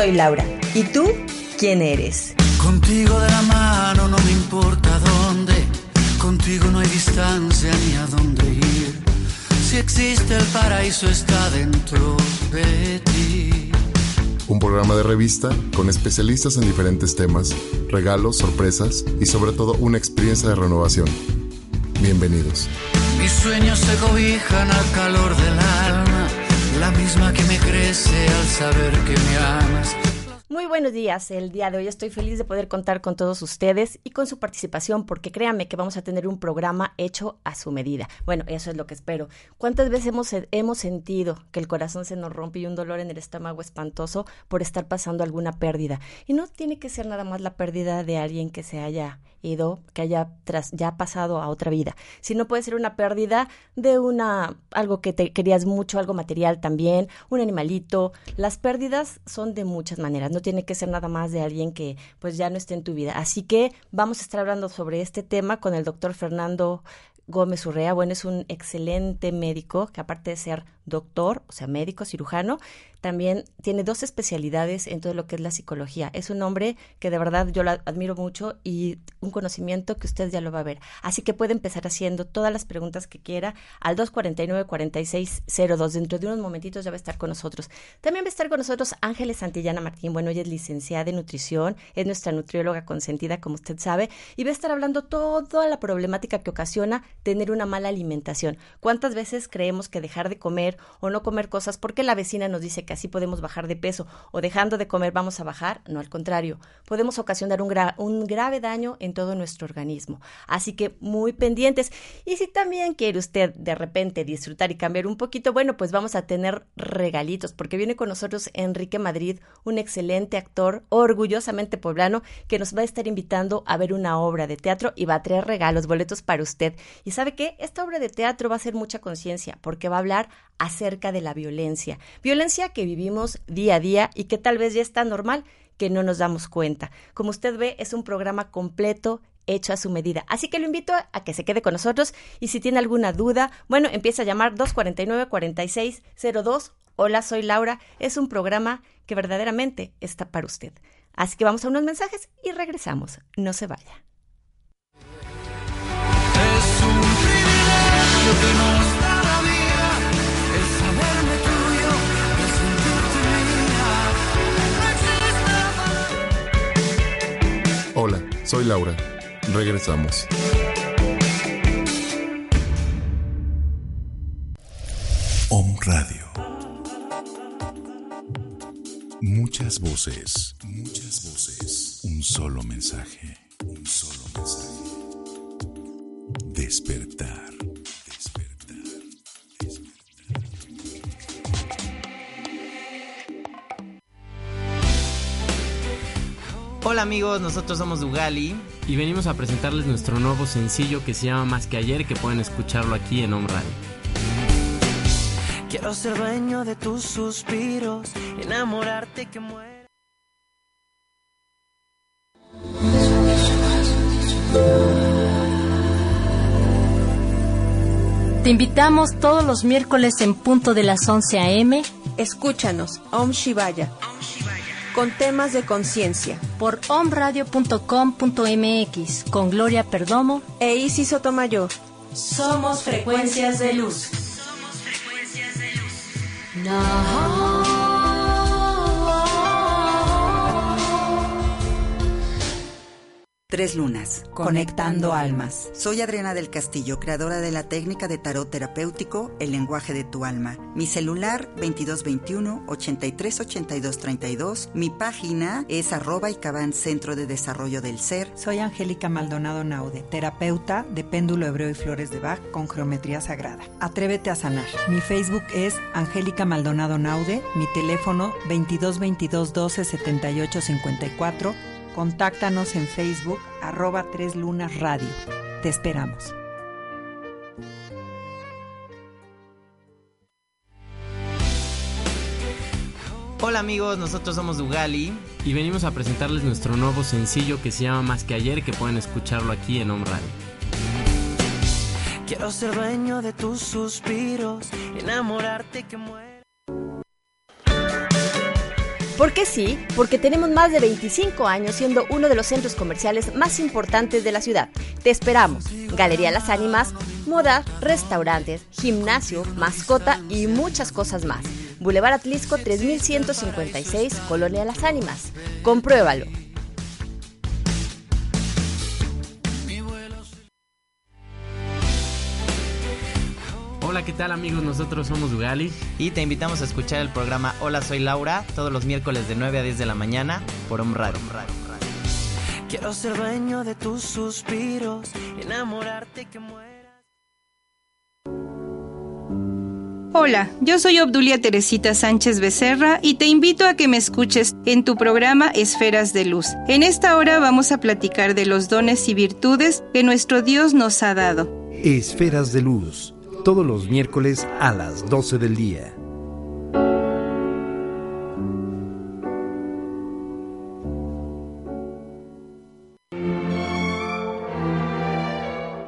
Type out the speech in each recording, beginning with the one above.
soy Laura. ¿Y tú quién eres? Contigo de la mano no me importa dónde, contigo no hay distancia ni a dónde ir. Si existe el paraíso está dentro de ti. Un programa de revista con especialistas en diferentes temas, regalos, sorpresas y sobre todo una experiencia de renovación. Bienvenidos. Mis sueños se cobijan al calor del alma, la misma que me crece al saber que me amas. Muy buenos días. El día de hoy estoy feliz de poder contar con todos ustedes y con su participación porque créanme que vamos a tener un programa hecho a su medida. Bueno, eso es lo que espero. ¿Cuántas veces hemos, hemos sentido que el corazón se nos rompe y un dolor en el estómago espantoso por estar pasando alguna pérdida? Y no tiene que ser nada más la pérdida de alguien que se haya ido, que haya tras, ya pasado a otra vida, sino puede ser una pérdida de una algo que te querías mucho, algo material también, un animalito. Las pérdidas son de muchas maneras. No tiene que ser nada más de alguien que pues ya no esté en tu vida. Así que vamos a estar hablando sobre este tema con el doctor Fernando Gómez Urrea. Bueno, es un excelente médico que aparte de ser doctor, o sea, médico, cirujano, también tiene dos especialidades en todo lo que es la psicología. Es un hombre que de verdad yo lo admiro mucho y un conocimiento que usted ya lo va a ver. Así que puede empezar haciendo todas las preguntas que quiera al 249-4602. Dentro de unos momentitos ya va a estar con nosotros. También va a estar con nosotros Ángeles Santillana Martín. Bueno, ella es licenciada en nutrición, es nuestra nutrióloga consentida, como usted sabe, y va a estar hablando toda la problemática que ocasiona tener una mala alimentación. ¿Cuántas veces creemos que dejar de comer o no comer cosas porque la vecina nos dice que así podemos bajar de peso o dejando de comer vamos a bajar, no al contrario, podemos ocasionar un, un grave daño en todo nuestro organismo. Así que muy pendientes. Y si también quiere usted de repente disfrutar y cambiar un poquito, bueno, pues vamos a tener regalitos, porque viene con nosotros Enrique Madrid, un excelente actor, orgullosamente poblano, que nos va a estar invitando a ver una obra de teatro y va a traer regalos, boletos para usted. Y sabe qué, esta obra de teatro va a ser mucha conciencia, porque va a hablar acerca de la violencia. Violencia que vivimos día a día y que tal vez ya está normal que no nos damos cuenta. Como usted ve, es un programa completo hecho a su medida. Así que lo invito a que se quede con nosotros y si tiene alguna duda, bueno, empieza a llamar 249-4602. Hola, soy Laura. Es un programa que verdaderamente está para usted. Así que vamos a unos mensajes y regresamos. No se vaya. Soy Laura. Regresamos. Om Radio. Muchas voces, muchas voces. Un solo mensaje, un solo mensaje. Despertar. Despertar. Hola amigos, nosotros somos Dugali y venimos a presentarles nuestro nuevo sencillo que se llama Más que ayer, que pueden escucharlo aquí en Home Radio. Quiero ser dueño de tus suspiros, enamorarte que muera. Te invitamos todos los miércoles en punto de las 11 a.m. Escúchanos, Om Shivaya, con temas de conciencia, por omradio.com.mx con Gloria Perdomo. E Isis Sotomayor. Somos frecuencias de luz. Tres lunas, conectando almas. Soy Adriana del Castillo, creadora de la técnica de tarot terapéutico El lenguaje de tu alma. Mi celular 2221-838232. Mi página es arroba y Centro de Desarrollo del Ser. Soy Angélica Maldonado Naude, terapeuta de péndulo hebreo y flores de Bach con geometría sagrada. Atrévete a sanar. Mi Facebook es Angélica Maldonado Naude, mi teléfono 2222 12 78 54 Contáctanos en Facebook arroba Tres Lunas Radio. Te esperamos. Hola amigos, nosotros somos Dugali y venimos a presentarles nuestro nuevo sencillo que se llama Más que ayer, que pueden escucharlo aquí en Home Radio. Quiero ser dueño de tus suspiros, enamorarte que muera. ¿Por qué sí? Porque tenemos más de 25 años siendo uno de los centros comerciales más importantes de la ciudad. Te esperamos. Galería Las Ánimas, moda, restaurantes, gimnasio, mascota y muchas cosas más. Boulevard Atlisco 3156, Colonia Las Ánimas. Compruébalo. Hola, ¿qué tal amigos? Nosotros somos Ugali. Y te invitamos a escuchar el programa Hola, soy Laura, todos los miércoles de 9 a 10 de la mañana por Om Radio. Quiero ser dueño de tus suspiros, enamorarte que mueras. Hola, yo soy Obdulia Teresita Sánchez Becerra y te invito a que me escuches en tu programa Esferas de Luz. En esta hora vamos a platicar de los dones y virtudes que nuestro Dios nos ha dado. Esferas de Luz todos los miércoles a las 12 del día.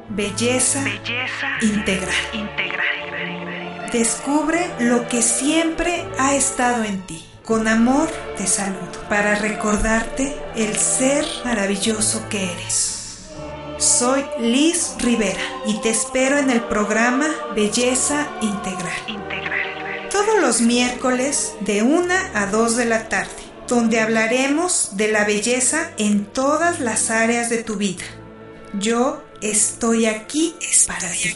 Belleza, integral. Descubre lo que siempre ha estado en ti. Con amor te saludo para recordarte el ser maravilloso que eres. Soy Liz Rivera y te espero en el programa Belleza Integral. Todos los miércoles de 1 a 2 de la tarde, donde hablaremos de la belleza en todas las áreas de tu vida. Yo estoy aquí para ti.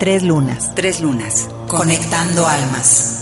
Tres lunas. Tres lunas. Conectando almas.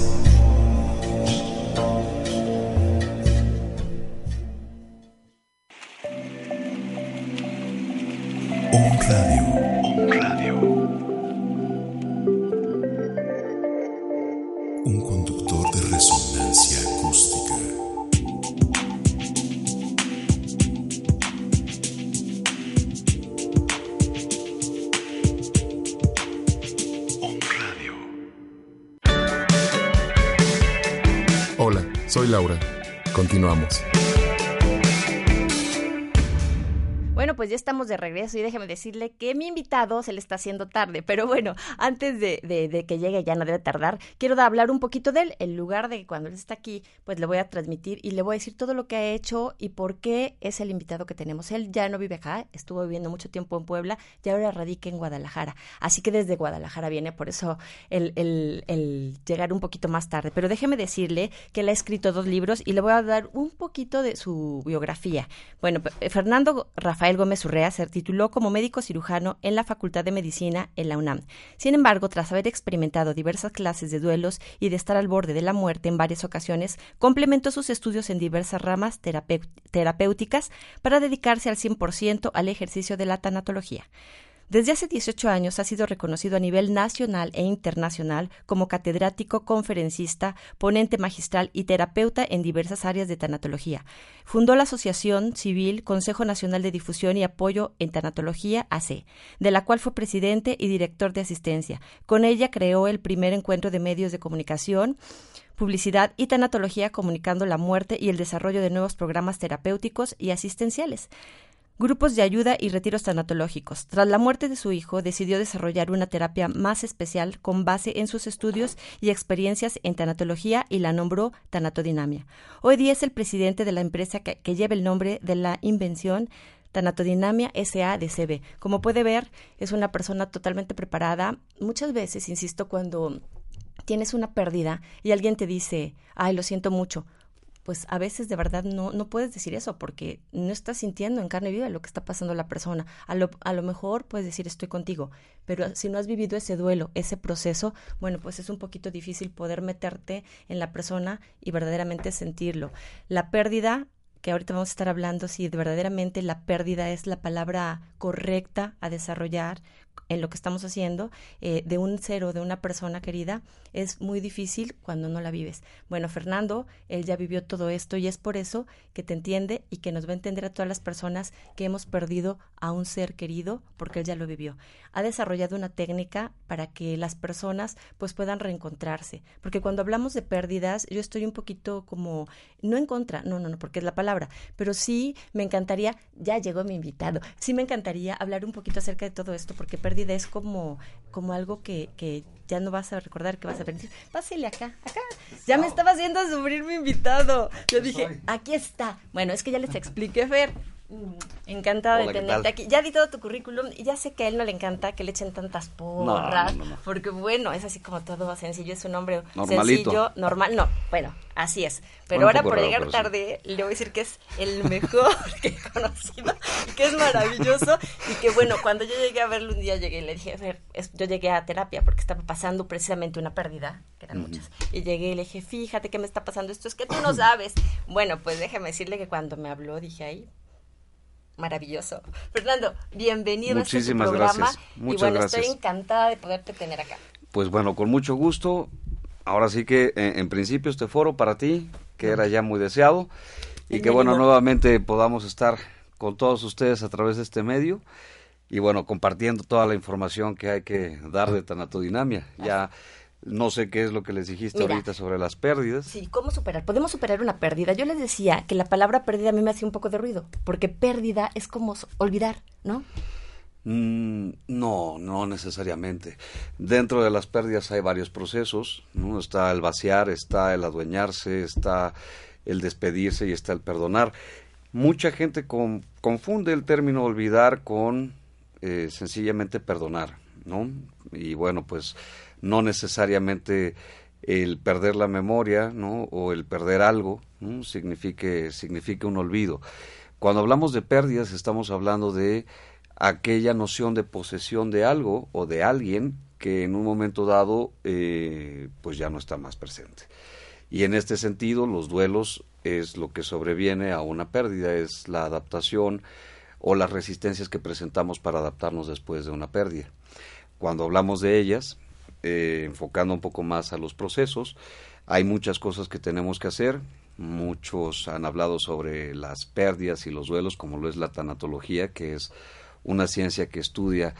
Un Radio. Un Radio. Un conductor de resonancia acústica. Un Radio. Hola, soy Laura. Continuamos. Pues ya estamos de regreso y déjeme decirle que mi invitado se le está haciendo tarde, pero bueno, antes de, de, que llegue, ya no debe tardar, quiero hablar un poquito de él. En lugar de que cuando él está aquí, pues le voy a transmitir y le voy a decir todo lo que ha hecho y por qué es el invitado que tenemos. Él ya no vive acá, estuvo viviendo mucho tiempo en Puebla y ahora radica en Guadalajara. Así que desde Guadalajara viene, por eso el, el, el llegar un poquito más tarde. Pero déjeme decirle que él ha escrito dos libros y le voy a dar un poquito de su biografía. Bueno, Fernando Rafael Gómez Urrea se tituló como médico cirujano en la Facultad de Medicina en la UNAM. Sin embargo, tras haber experimentado diversas clases de duelos y de estar al borde de la muerte en varias ocasiones, complementó sus estudios en diversas ramas terapéuticas para dedicarse al 100% al ejercicio de la tanatología. Desde hace 18 años ha sido reconocido a nivel nacional e internacional como catedrático, conferencista, ponente magistral y terapeuta en diversas áreas de tanatología. Fundó la Asociación Civil Consejo Nacional de Difusión y Apoyo en Tanatología AC, de la cual fue presidente y director de asistencia. Con ella creó el primer encuentro de medios de comunicación publicidad y tanatología comunicando la muerte y el desarrollo de nuevos programas terapéuticos y asistenciales grupos de ayuda y retiros tanatológicos. Tras la muerte de su hijo, decidió desarrollar una terapia más especial con base en sus estudios y experiencias en tanatología y la nombró Tanatodinamia. Hoy día es el presidente de la empresa que, lleva el nombre de la invención Tanatodinamia SADCB. Como puede ver, es una persona totalmente preparada. Muchas veces, insisto, cuando tienes una pérdida y alguien te dice, ay, lo siento mucho, pues a veces de verdad no, no puedes decir eso porque no estás sintiendo en carne viva lo que está pasando la persona. A lo, a lo mejor puedes decir estoy contigo, pero si no has vivido ese duelo, ese proceso, bueno, pues es un poquito difícil poder meterte en la persona y verdaderamente sentirlo. La pérdida que ahorita vamos a estar hablando si verdaderamente la pérdida es la palabra correcta a desarrollar en lo que estamos haciendo eh, de un cero, de una persona querida, es muy difícil cuando no la vives. Bueno, Fernando, él ya vivió todo esto y es por eso que te entiende y que nos va a entender a todas las personas que hemos perdido a un ser querido porque él ya lo vivió. Ha desarrollado una técnica para que las personas pues puedan reencontrarse, porque cuando hablamos de pérdidas, yo estoy un poquito como no en contra, no, no, no, porque es la palabra, pero sí me encantaría, ya llegó mi invitado, sí me encantaría hablar un poquito acerca de todo esto, porque pérdida es como, como algo que, que ya no vas a recordar que vas a venir. Pásele acá, acá. Ya me estaba haciendo sufrir mi invitado. Yo dije, aquí está. Bueno, es que ya les expliqué, Fer. Mm, encantada de tenerte aquí. Ya di todo tu currículum y ya sé que a él no le encanta que le echen tantas porras. porque bueno, es así como todo sencillo, es un hombre sencillo, normal. No, bueno, así es. Pero ahora por llegar tarde le voy a decir que es el mejor que he conocido, que es maravilloso y que bueno, cuando yo llegué a verlo un día llegué y le dije, a ver, yo llegué a terapia porque estaba pasando precisamente una pérdida, que eran muchas. Y llegué y le dije, fíjate que me está pasando esto, es que tú no sabes. bueno, pues déjame decirle que cuando me habló dije ahí, maravilloso. Fernando, bienvenido a este programa. Gracias. y bueno, estoy encantada de poderte tener acá. Pues bueno, con mucho gusto. Ahora sí que en, principio este foro para ti, que era ya muy deseado, y que bueno, nuevamente podamos estar con todos ustedes a través de este medio y bueno, compartiendo toda la información que hay que dar de tanatodinamia. Ya no sé qué es lo que les dijiste ahorita sobre las pérdidas. Sí, ¿cómo superar? Podemos superar una pérdida. Yo les decía que la palabra pérdida a mí me hacía un poco de ruido, porque pérdida es como olvidar, ¿no? Mm, no, no necesariamente. Dentro de las pérdidas hay varios procesos, ¿no? Está el vaciar, está el adueñarse, está el despedirse y está el perdonar. Mucha gente confunde el término olvidar con eh, sencillamente perdonar, ¿no? Y bueno, pues no necesariamente el perder la memoria ¿no? o el perder algo ¿no? signifique, signifique un olvido. Cuando hablamos de pérdidas estamos hablando de aquella noción de posesión de algo o de alguien que en un momento dado eh, pues ya no está más presente. Y en este sentido los duelos es lo que sobreviene a una pérdida, es la adaptación o las resistencias que presentamos para adaptarnos después de una pérdida. Cuando hablamos de ellas, eh, enfocando un poco más a los procesos. Hay muchas cosas que tenemos que hacer. Muchos han hablado sobre las pérdidas y los duelos, como lo es la tanatología, que es una ciencia que estudia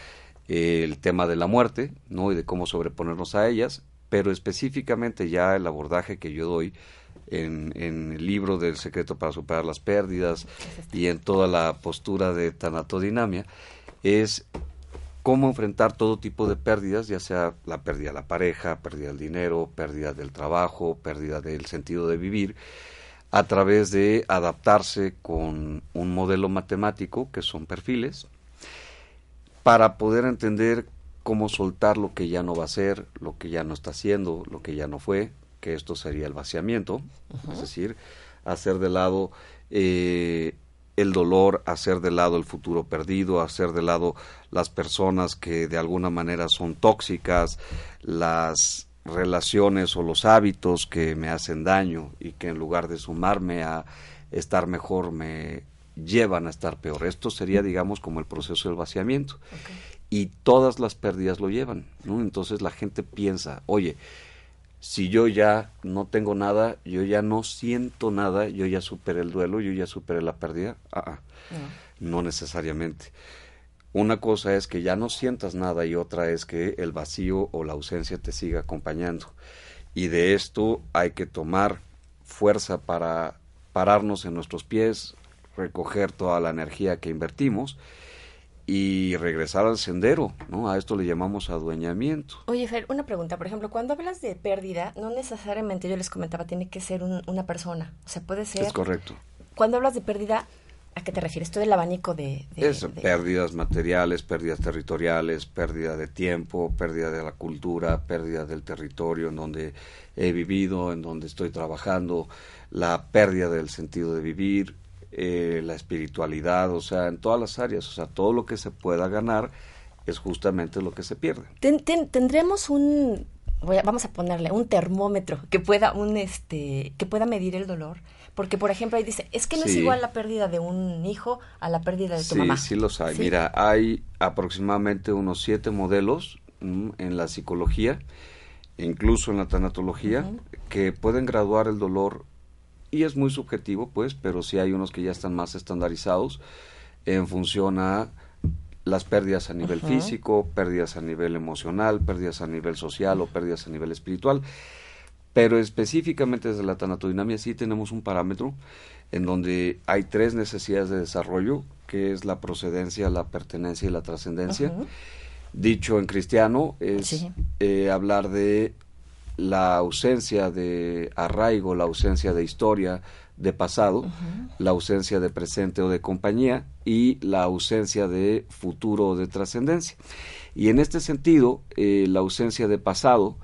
eh, el tema de la muerte, ¿no? Y de cómo sobreponernos a ellas, pero específicamente ya el abordaje que yo doy en, en, el libro del secreto para superar las pérdidas y en toda la postura de tanatodinamia es cómo enfrentar todo tipo de pérdidas, ya sea la pérdida de la pareja, pérdida del dinero, pérdida del trabajo, pérdida del sentido de vivir, a través de adaptarse con un modelo matemático, que son perfiles, para poder entender cómo soltar lo que ya no va a ser, lo que ya no está haciendo, lo que ya no fue, que esto sería el vaciamiento, es decir, hacer de lado eh, el dolor, hacer de lado el futuro perdido, hacer de lado las personas que de alguna manera son tóxicas, las relaciones o los hábitos que me hacen daño y que en lugar de sumarme a estar mejor me llevan a estar peor. Esto sería, digamos, como el proceso del vaciamiento. Y todas las pérdidas lo llevan, ¿no? Entonces la gente piensa, oye, si yo ya no tengo nada, yo ya no siento nada, yo ya superé el duelo, yo ya superé la pérdida. Ah, ah. no. necesariamente. Una cosa es que ya no sientas nada y otra es que el vacío o la ausencia te siga acompañando. Y de esto hay que tomar fuerza para pararnos en nuestros pies, recoger toda la energía que invertimos y regresar al sendero, ¿no? A esto le llamamos adueñamiento. Oye, Fer, una pregunta, por ejemplo, cuando hablas de pérdida, no necesariamente, yo les comentaba, tiene que ser una persona, o sea, puede ser... Es correcto. Cuando hablas de pérdida, ¿a qué te refieres? Todo el abanico de... de, pérdidas materiales, pérdidas territoriales, pérdida de tiempo, pérdida de la cultura, pérdida del territorio en donde he vivido, en donde estoy trabajando, la pérdida del sentido de vivir, eh, la espiritualidad, o sea, en todas las áreas, o sea, todo lo que se pueda ganar es justamente lo que se pierde. tendremos un, vamos a ponerle un termómetro que pueda un este que pueda medir el dolor, Porque, por ejemplo, ahí dice, es que no es igual la pérdida de un hijo a la pérdida de tu Sí, mamá. sí los hay. Sí. Mira, hay aproximadamente unos siete modelos mm, en la psicología, incluso en la tanatología, que pueden graduar el dolor y es muy subjetivo, pues, pero sí hay unos que ya están más estandarizados en función a las pérdidas a nivel físico, pérdidas a nivel emocional, pérdidas a nivel social o pérdidas a nivel espiritual. Pero específicamente desde la tanatodinamia sí tenemos un parámetro en donde hay tres necesidades de desarrollo, que es la procedencia, la pertenencia y la trascendencia. Dicho en cristiano es Sí. eh, hablar de la ausencia de arraigo, la ausencia de historia, de pasado, la ausencia de presente o de compañía y la ausencia de futuro o de trascendencia. Y en este sentido, eh, la ausencia de pasado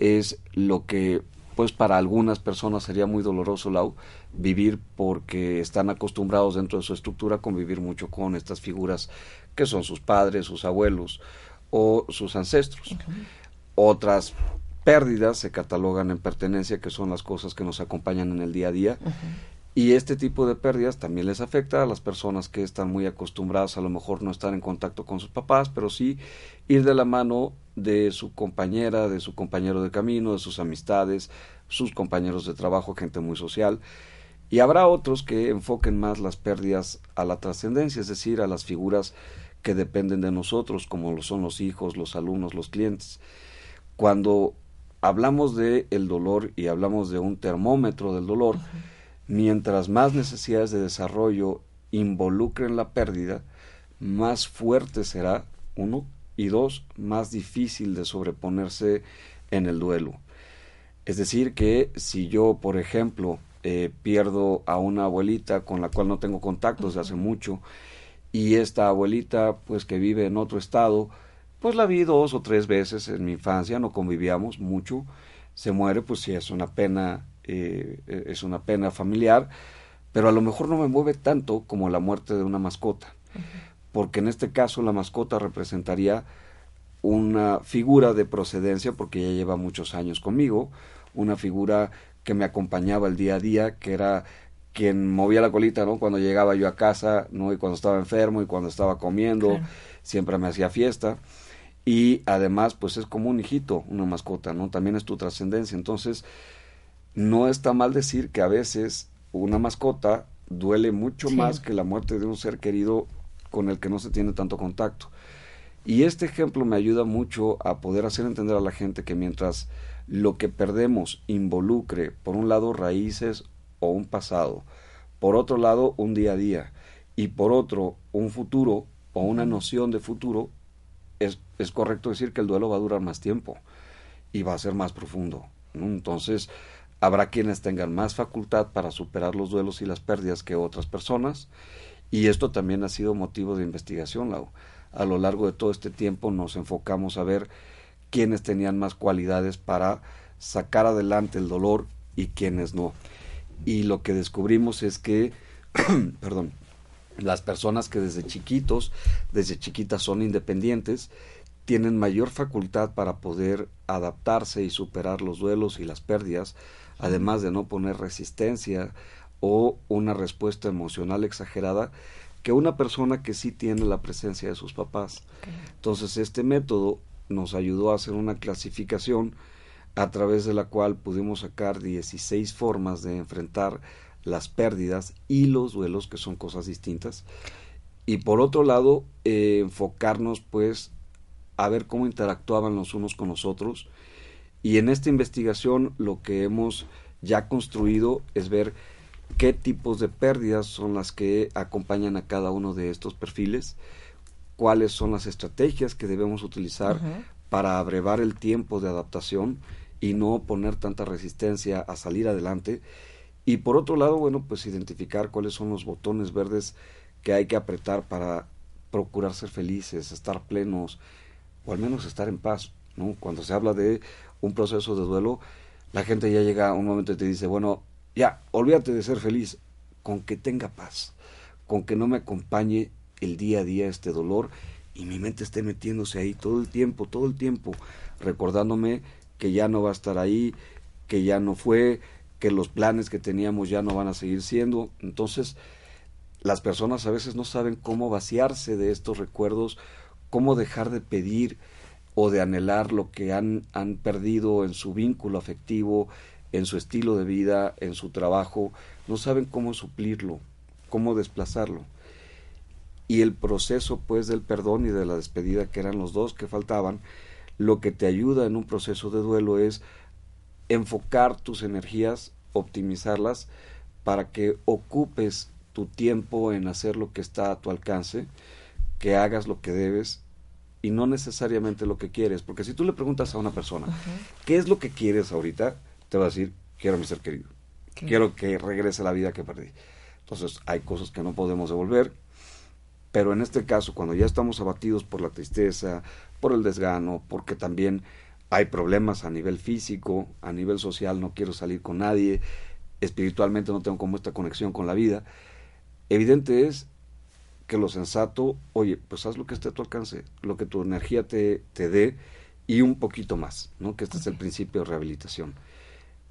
es lo que, pues para algunas personas sería muy doloroso, Lau, vivir porque están acostumbrados dentro de su estructura a convivir mucho con estas figuras que son sus padres, sus abuelos o sus ancestros. Otras pérdidas se catalogan en pertenencia, que son las cosas que nos acompañan en el día a día. Y este tipo de pérdidas también les afecta a las personas que están muy acostumbradas a lo mejor no estar en contacto con sus papás, pero sí ir de la mano de su compañera, de su compañero de camino, de sus amistades, sus compañeros de trabajo, gente muy social. Y habrá otros que enfoquen más las pérdidas a la trascendencia, es decir, a las figuras que dependen de nosotros, como lo son los hijos, los alumnos, los clientes. Cuando hablamos de el dolor y hablamos de un termómetro del dolor, mientras más necesidades de desarrollo involucren la pérdida, más fuerte será, uno, y dos, más difícil de sobreponerse en el duelo. Es decir, que si yo, por ejemplo, eh, pierdo a una abuelita con la cual no tengo contacto desde hace mucho, y esta abuelita, pues que vive en otro estado, pues la vi dos o tres veces en mi infancia, no convivíamos mucho, se muere, pues sí es una pena, eh, es una pena familiar, pero a lo mejor no me mueve tanto como la muerte de una mascota, porque en este caso la mascota representaría una figura de procedencia, porque ya lleva muchos años conmigo, una figura que me acompañaba el día a día, que era quien movía la colita, ¿no? Cuando llegaba yo a casa, ¿no? Y cuando estaba enfermo y cuando estaba comiendo, Claro. siempre me hacía fiesta. Y además, pues es como un hijito, una mascota, ¿no? También es tu trascendencia. Entonces, no está mal decir que a veces una mascota duele mucho Sí. más que la muerte de un ser querido con el que no se tiene tanto contacto. Y este ejemplo me ayuda mucho a poder hacer entender a la gente que mientras lo que perdemos involucre, por un lado, raíces o un pasado, por otro lado, un día a día, y por otro, un futuro o una noción de futuro, es, correcto decir que el duelo va a durar más tiempo y va a ser más profundo. Entonces, habrá quienes tengan más facultad para superar los duelos y las pérdidas que otras personas, y esto también ha sido motivo de investigación, Lau. A lo largo de todo este tiempo nos enfocamos a ver quiénes tenían más cualidades para sacar adelante el dolor y quiénes no. Y lo que descubrimos es que, perdón, las personas que desde chiquitos, desde chiquitas son independientes, tienen mayor facultad para poder adaptarse y superar los duelos y las pérdidas, además de no poner resistencia o una respuesta emocional exagerada que una persona que sí tiene la presencia de sus papás. Entonces este método nos ayudó a hacer una clasificación a través de la cual pudimos sacar 16 formas de enfrentar las pérdidas y los duelos, que son cosas distintas. Y por otro lado, eh, enfocarnos pues a ver cómo interactuaban los unos con los otros. Y en esta investigación lo que hemos ya construido es ver qué tipos de pérdidas son las que acompañan a cada uno de estos perfiles, cuáles son las estrategias que debemos utilizar para abrevar el tiempo de adaptación y no poner tanta resistencia a salir adelante. Y por otro lado, bueno, pues identificar cuáles son los botones verdes que hay que apretar para procurar ser felices, estar plenos o al menos estar en paz. ¿no? Cuando se habla de un proceso de duelo, la gente ya llega a un momento y te dice, bueno, ya, olvídate de ser feliz, con que tenga paz, con que no me acompañe el día a día este dolor y mi mente esté metiéndose ahí todo el tiempo, todo el tiempo, recordándome que ya no va a estar ahí, que ya no fue, que los planes que teníamos ya no van a seguir siendo. Entonces, las personas a veces no saben cómo vaciarse de estos recuerdos, cómo dejar de pedir o de anhelar lo que han, han perdido en su vínculo afectivo, en su estilo de vida, en su trabajo, no saben cómo suplirlo, cómo desplazarlo. Y el proceso pues del perdón y de la despedida, que eran los dos que faltaban, lo que te ayuda en un proceso de duelo es enfocar tus energías, optimizarlas, para que ocupes tu tiempo en hacer lo que está a tu alcance, que hagas lo que debes y no necesariamente lo que quieres. Porque si tú le preguntas a una persona, ¿qué es lo que quieres ahorita? Te va a decir, quiero a mi ser querido. Quiero que regrese la vida que perdí. Entonces hay cosas que no podemos devolver, pero en este caso, cuando ya estamos abatidos por la tristeza, por el desgano, porque también hay problemas a nivel físico, a nivel social, no quiero salir con nadie, espiritualmente no tengo como esta conexión con la vida, evidente es que lo sensato, oye, pues haz lo que esté a tu alcance, lo que tu energía te, te dé y un poquito más, ¿no? Que este es el principio de rehabilitación.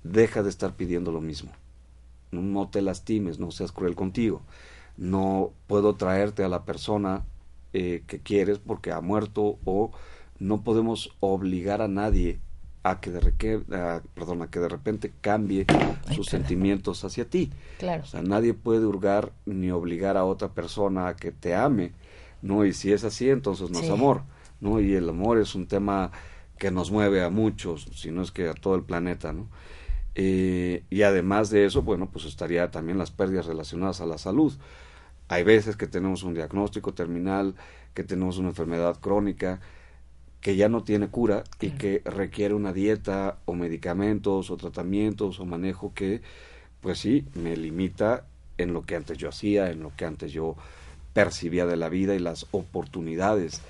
Deja de estar pidiendo lo mismo no te lastimes, no seas cruel contigo. No puedo traerte a la persona eh, que quieres porque ha muerto o no podemos obligar a nadie a que de, perdón, que de repente cambie sus sentimientos hacia ti. Claro. O sea, nadie puede hurgar ni obligar a otra persona a que te ame, ¿no? Y si es así, entonces no es amor, ¿no? Y el amor es un tema que nos mueve a muchos, si no es que a todo el planeta, ¿no? Eh, y además de eso, bueno, pues estaría también las pérdidas relacionadas a la salud. Hay veces que tenemos un diagnóstico terminal, que tenemos una enfermedad crónica que ya no tiene cura y que requiere una dieta o medicamentos o tratamientos o manejo que, pues sí, me limita en lo que antes yo hacía, en lo que antes yo percibía de la vida y las oportunidades.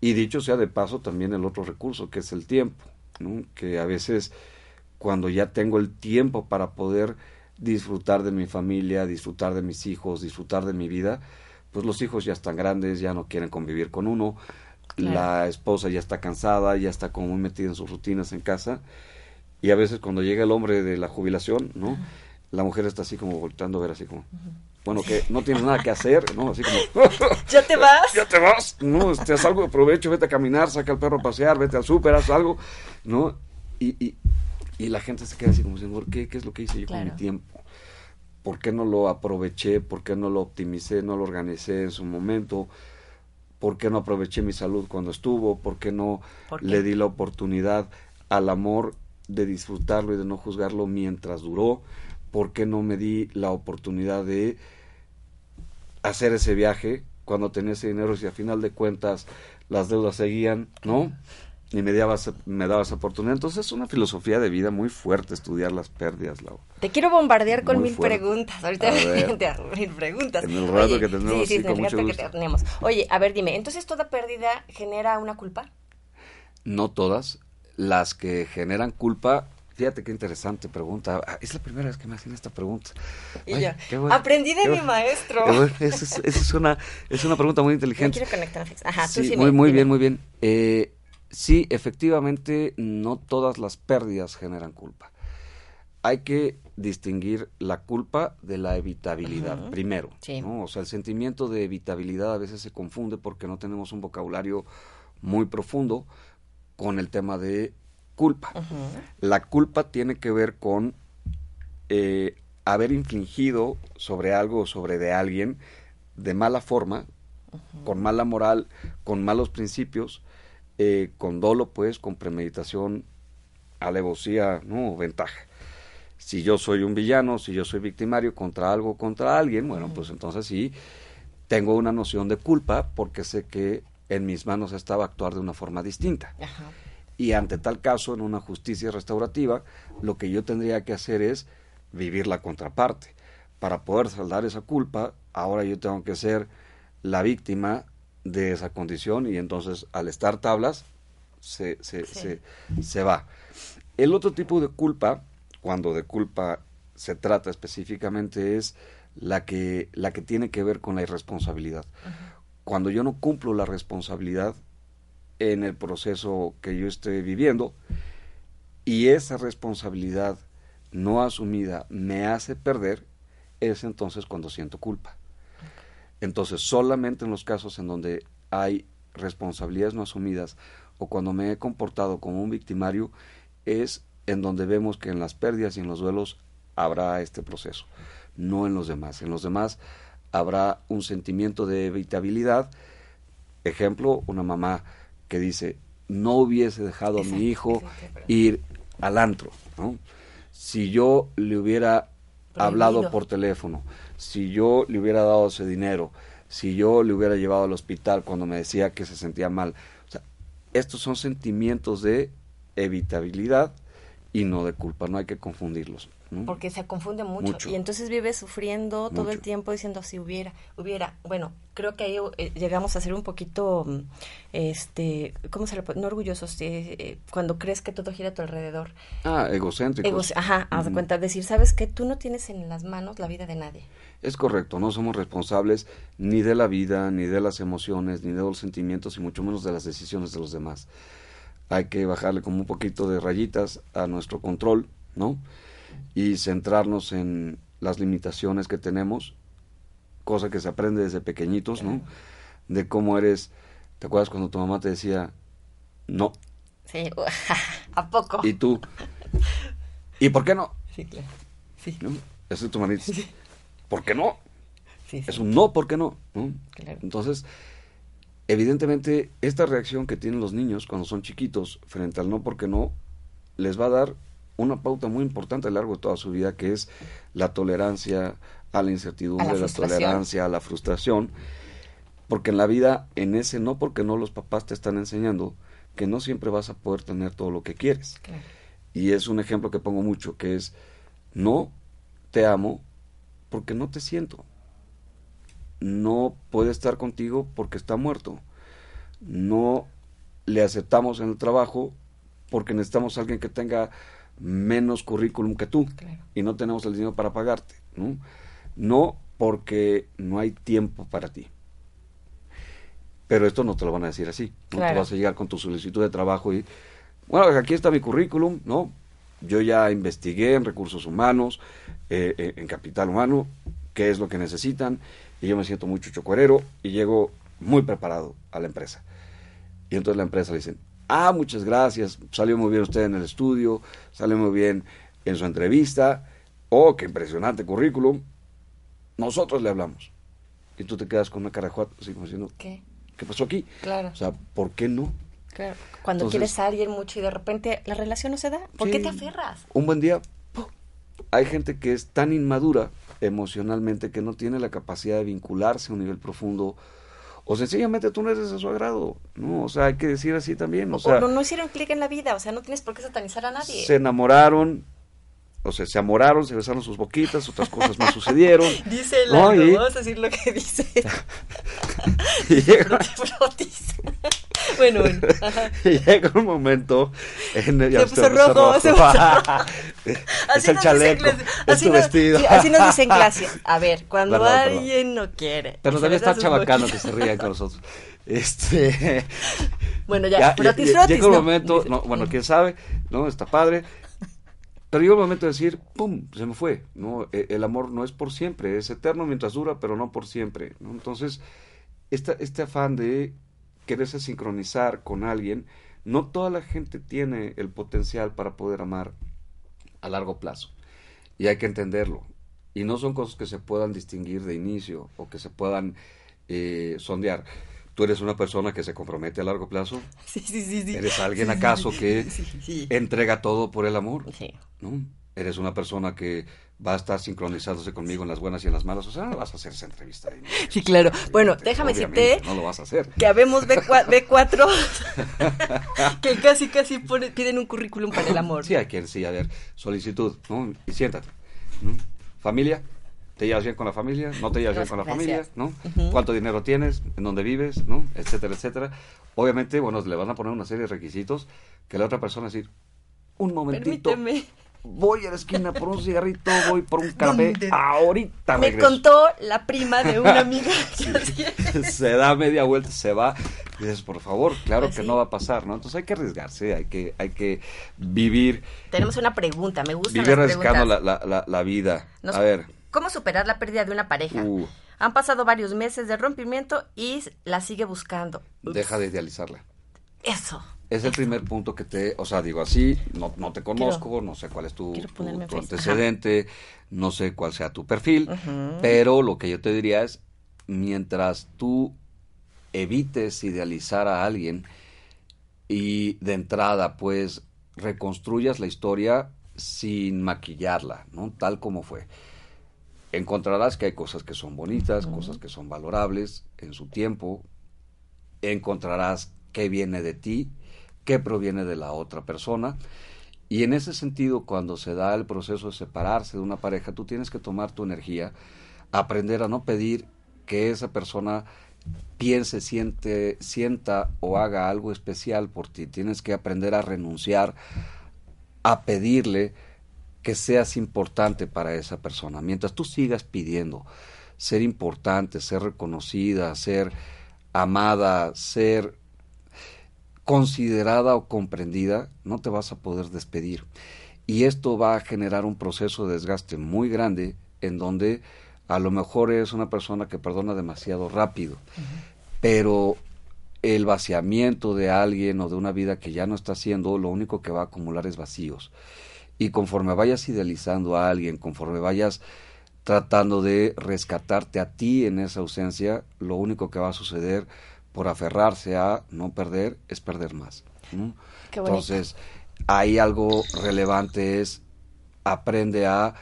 Y dicho sea de paso, también el otro recurso, que es el tiempo, que a veces cuando ya tengo el tiempo para poder disfrutar de mi familia, disfrutar de mis hijos, disfrutar de mi vida, pues los hijos ya están grandes, ya no quieren convivir con uno, la esposa ya está cansada, ya está como muy metida en sus rutinas en casa, y a veces cuando llega el hombre de la jubilación, ¿no? La mujer está así como voltando a ver así como, bueno, que no tienes nada que hacer, ¿no? Así como, ¿ya te vas? ¿Ya te vas? No, te haz algo de provecho, vete a caminar, saca al perro a pasear, vete al súper, haz algo, ¿no? Y, y, y la gente se queda así como diciendo, ¿qué, ¿qué es lo que hice yo con mi tiempo? ¿Por qué no lo aproveché? ¿Por qué no lo optimicé? ¿No lo organicé en su momento? ¿Por qué no aproveché mi salud cuando estuvo? ¿Por qué no le di la oportunidad al amor de disfrutarlo y de no juzgarlo mientras duró? ¿Por qué no me di la oportunidad de hacer ese viaje cuando tenía ese dinero si a final de cuentas las deudas seguían, ¿no? Y me dabas, me dabas oportunidad. Entonces es una filosofía de vida muy fuerte estudiar las pérdidas, Lau. Te quiero bombardear con mil preguntas. Ahorita mil preguntas. En el rato que tenemos, sí, con mucho Que tenemos. Oye, a ver, dime, ¿entonces toda pérdida genera una culpa? No todas. Las que generan culpa Fíjate qué interesante pregunta. Ah, es la primera vez que me hacen esta pregunta. Y yo, aprendí de mi maestro. Esa es, una, es una pregunta muy inteligente. quiero conectar. Ajá, sí, sí muy, muy bien, muy bien. Eh, sí, efectivamente, no todas las pérdidas generan culpa. Hay que distinguir la culpa de la evitabilidad, primero. O sea, el sentimiento de evitabilidad a veces se confunde porque no tenemos un vocabulario muy profundo con el tema de culpa. La culpa tiene que ver con eh, haber infligido sobre algo o sobre de alguien de mala forma, con mala moral, con malos principios, eh, con dolo, pues, con premeditación, alevosía, no, ventaja. Si yo soy un villano, si yo soy victimario contra algo, contra alguien, bueno, pues entonces sí, tengo una noción de culpa porque sé que en mis manos estaba actuar de una forma distinta. Y ante tal caso, en una justicia restaurativa, lo que yo tendría que hacer es vivir la contraparte. Para poder saldar esa culpa, ahora yo tengo que ser la víctima de esa condición y entonces al estar tablas se, se, se, se va. El otro tipo de culpa, cuando de culpa se trata específicamente, es la que, la que tiene que ver con la irresponsabilidad. Cuando yo no cumplo la responsabilidad en el proceso que yo estoy viviendo y esa responsabilidad no asumida me hace perder, es entonces cuando siento culpa. Entonces, solamente en los casos en donde hay responsabilidades no asumidas o cuando me he comportado como un victimario, es en donde vemos que en las pérdidas y en los duelos habrá este proceso, no en los demás. En los demás habrá un sentimiento de evitabilidad. Ejemplo, una mamá que dice, no hubiese dejado a mi hijo ir al antro, ¿no? Si yo le hubiera hablado por teléfono, si yo le hubiera dado ese dinero, si yo le hubiera llevado al hospital cuando me decía que se sentía mal. O sea, estos son sentimientos de evitabilidad y no de culpa, no hay que confundirlos. Porque se confunde mucho. Y entonces vive sufriendo todo el tiempo diciendo si hubiera, hubiera. Bueno, creo que ahí eh, llegamos a ser un poquito, mm, este, ¿cómo se le puede? No orgullosos, eh, cuando crees que todo gira a tu alrededor. Ah, egocéntricos. ajá, haz de cuenta, decir, ¿sabes que Tú no tienes en las manos la vida de nadie. Es correcto, no somos responsables ni de la vida, ni de las emociones, ni de los sentimientos, y mucho menos de las decisiones de los demás. Hay que bajarle como un poquito de rayitas a nuestro control, ¿no? Y centrarnos en las limitaciones que tenemos, cosa que se aprende desde pequeñitos, ¿no? De cómo eres, ¿te acuerdas cuando tu mamá te decía, no? Sí, ¿a poco? Y tú, ¿y por qué no? Sí, claro. Sí. ¿No? Esa es tu manita. ¿Por qué no? Sí, Es un no, ¿por qué no? Claro. Entonces, evidentemente, esta reacción que tienen los niños cuando son chiquitos frente al no, ¿por qué no? Les va a dar una pauta muy importante a lo largo de toda su vida, que es la tolerancia a la incertidumbre, la, tolerancia a la frustración, porque en la vida, en ese no porque no los papás te están enseñando que no siempre vas a poder tener todo lo que quieres. Y es un ejemplo que pongo mucho, que es, no te amo porque no te siento. No puede estar contigo porque está muerto. No le aceptamos en el trabajo porque necesitamos a alguien que tenga menos currículum que tú y no tenemos el dinero para pagarte. ¿no? no porque no hay tiempo para ti. Pero esto no te lo van a decir así. No te vas a llegar con tu solicitud de trabajo y, bueno, aquí está mi currículum, ¿no? Yo ya investigué en recursos humanos, eh, eh, en capital humano, qué es lo que necesitan, y yo me siento mucho chocorero y llego muy preparado a la empresa. Y entonces la empresa le dicen, Ah, muchas gracias, salió muy bien usted en el estudio, salió muy bien en su entrevista. Oh, qué impresionante currículum. Nosotros le hablamos. Y tú te quedas con una cara así como diciendo, ¿qué? ¿Qué pasó aquí? Claro. O sea, ¿por qué no? Claro. Cuando quieres a alguien mucho y de repente la relación no se da, ¿por qué te aferras? Un buen día, hay gente que es tan inmadura emocionalmente que no tiene la capacidad de vincularse a un nivel profundo o sencillamente tú no eres de su agrado, ¿no? O sea, hay que decir así también, o, sea... no, hicieron clic en la vida, o sea, no tienes por qué satanizar a nadie. Se enamoraron, o sea, se amoraron, se besaron sus boquitas, otras cosas más sucedieron. Dice la, ¿no? vamos a decir lo que dice. y llega... bueno, bueno. Y llega un momento en el, se puso rojo, se puso rojo. es el chaleco, es tu vestido. así nos dicen clase. A ver, cuando alguien no quiere. Pero también está chabacano que se rían con nosotros. Este. Bueno, ya, pero ya, Llega un momento, no, bueno, quién sabe, ¿no? Está padre. Pero llega un momento de decir, ¡pum! Se me fue. ¿no? E, el amor no es por siempre, es eterno mientras dura, pero no por siempre. Entonces, esta, este afán de quererse sincronizar con alguien, no toda la gente tiene el potencial para poder amar a largo plazo. Y hay que entenderlo. Y no son cosas que se puedan distinguir de inicio o que se puedan eh, sondear. ¿Tú eres una persona que se compromete a largo plazo? Sí, sí, sí. ¿Eres alguien acaso que entrega todo por el amor? Sí. ¿No? ¿Eres una persona que va a estar sincronizándose conmigo en las buenas y en las malas. O sea, no vas a hacer esa entrevista. Sí, claro. Bueno, déjame decirte. No lo vas a hacer. Que habemos B4, que casi, casi piden un currículum para el amor. Sí, hay quien sí, a ver, solicitud, ¿no? Y siéntate. ¿Familia? ¿Te llevas bien con la familia? ¿No te llevas bien con la familia? ¿No? ¿Cuánto dinero tienes? ¿En dónde vives? ¿No? Etcétera, etcétera. Obviamente, bueno, le van a poner una serie de requisitos que la otra persona decir, un momentito. Permíteme voy a la esquina por un cigarrito, voy por un café, ahorita Me regreso. contó la prima de una amiga. se da media vuelta, se va. Y dices, por favor, claro Pues que no va a pasar, ¿no? Entonces hay que arriesgarse, hay que, hay que vivir, Tenemos una pregunta, me gusta. vivir arriesgando la, la, la, la vida. Nos- A ver, ¿Cómo superar la pérdida de una pareja? uh, Han pasado varios meses de rompimiento y la sigue buscando. deja de idealizarla. Eso. Es el primer punto que te, o sea, digo así, no, no te conozco, Quiero- no sé cuál es tu, antecedente, no sé cuál sea tu perfil, pero lo que yo te diría es, mientras tú evites idealizar a alguien y de entrada, pues, reconstruyas la historia sin maquillarla, ¿no? Tal como fue. Encontrarás que hay cosas que son bonitas, cosas que son valorables en su tiempo, encontrarás qué viene de ti, qué proviene de la otra persona. Y en ese sentido, cuando se da el proceso de separarse de una pareja, tú tienes que tomar tu energía, aprender a no pedir que esa persona piense, siente, sienta o haga algo especial por ti. Tienes que aprender a renunciar a pedirle que seas importante para esa persona. Mientras tú sigas pidiendo ser importante, ser reconocida, ser amada, ser considerada o comprendida, no te vas a poder despedir. Y esto va a generar un proceso de desgaste muy grande en donde a lo mejor es una persona que perdona demasiado rápido, pero el vaciamiento de alguien o de una vida que ya no está haciendo, lo único que va a acumular es vacíos. Y conforme vayas idealizando a alguien, conforme vayas tratando de rescatarte a ti en esa ausencia, lo único que va a suceder por aferrarse a no perder es perder más. ¿no? Qué bonito. Entonces, ahí algo relevante es aprende a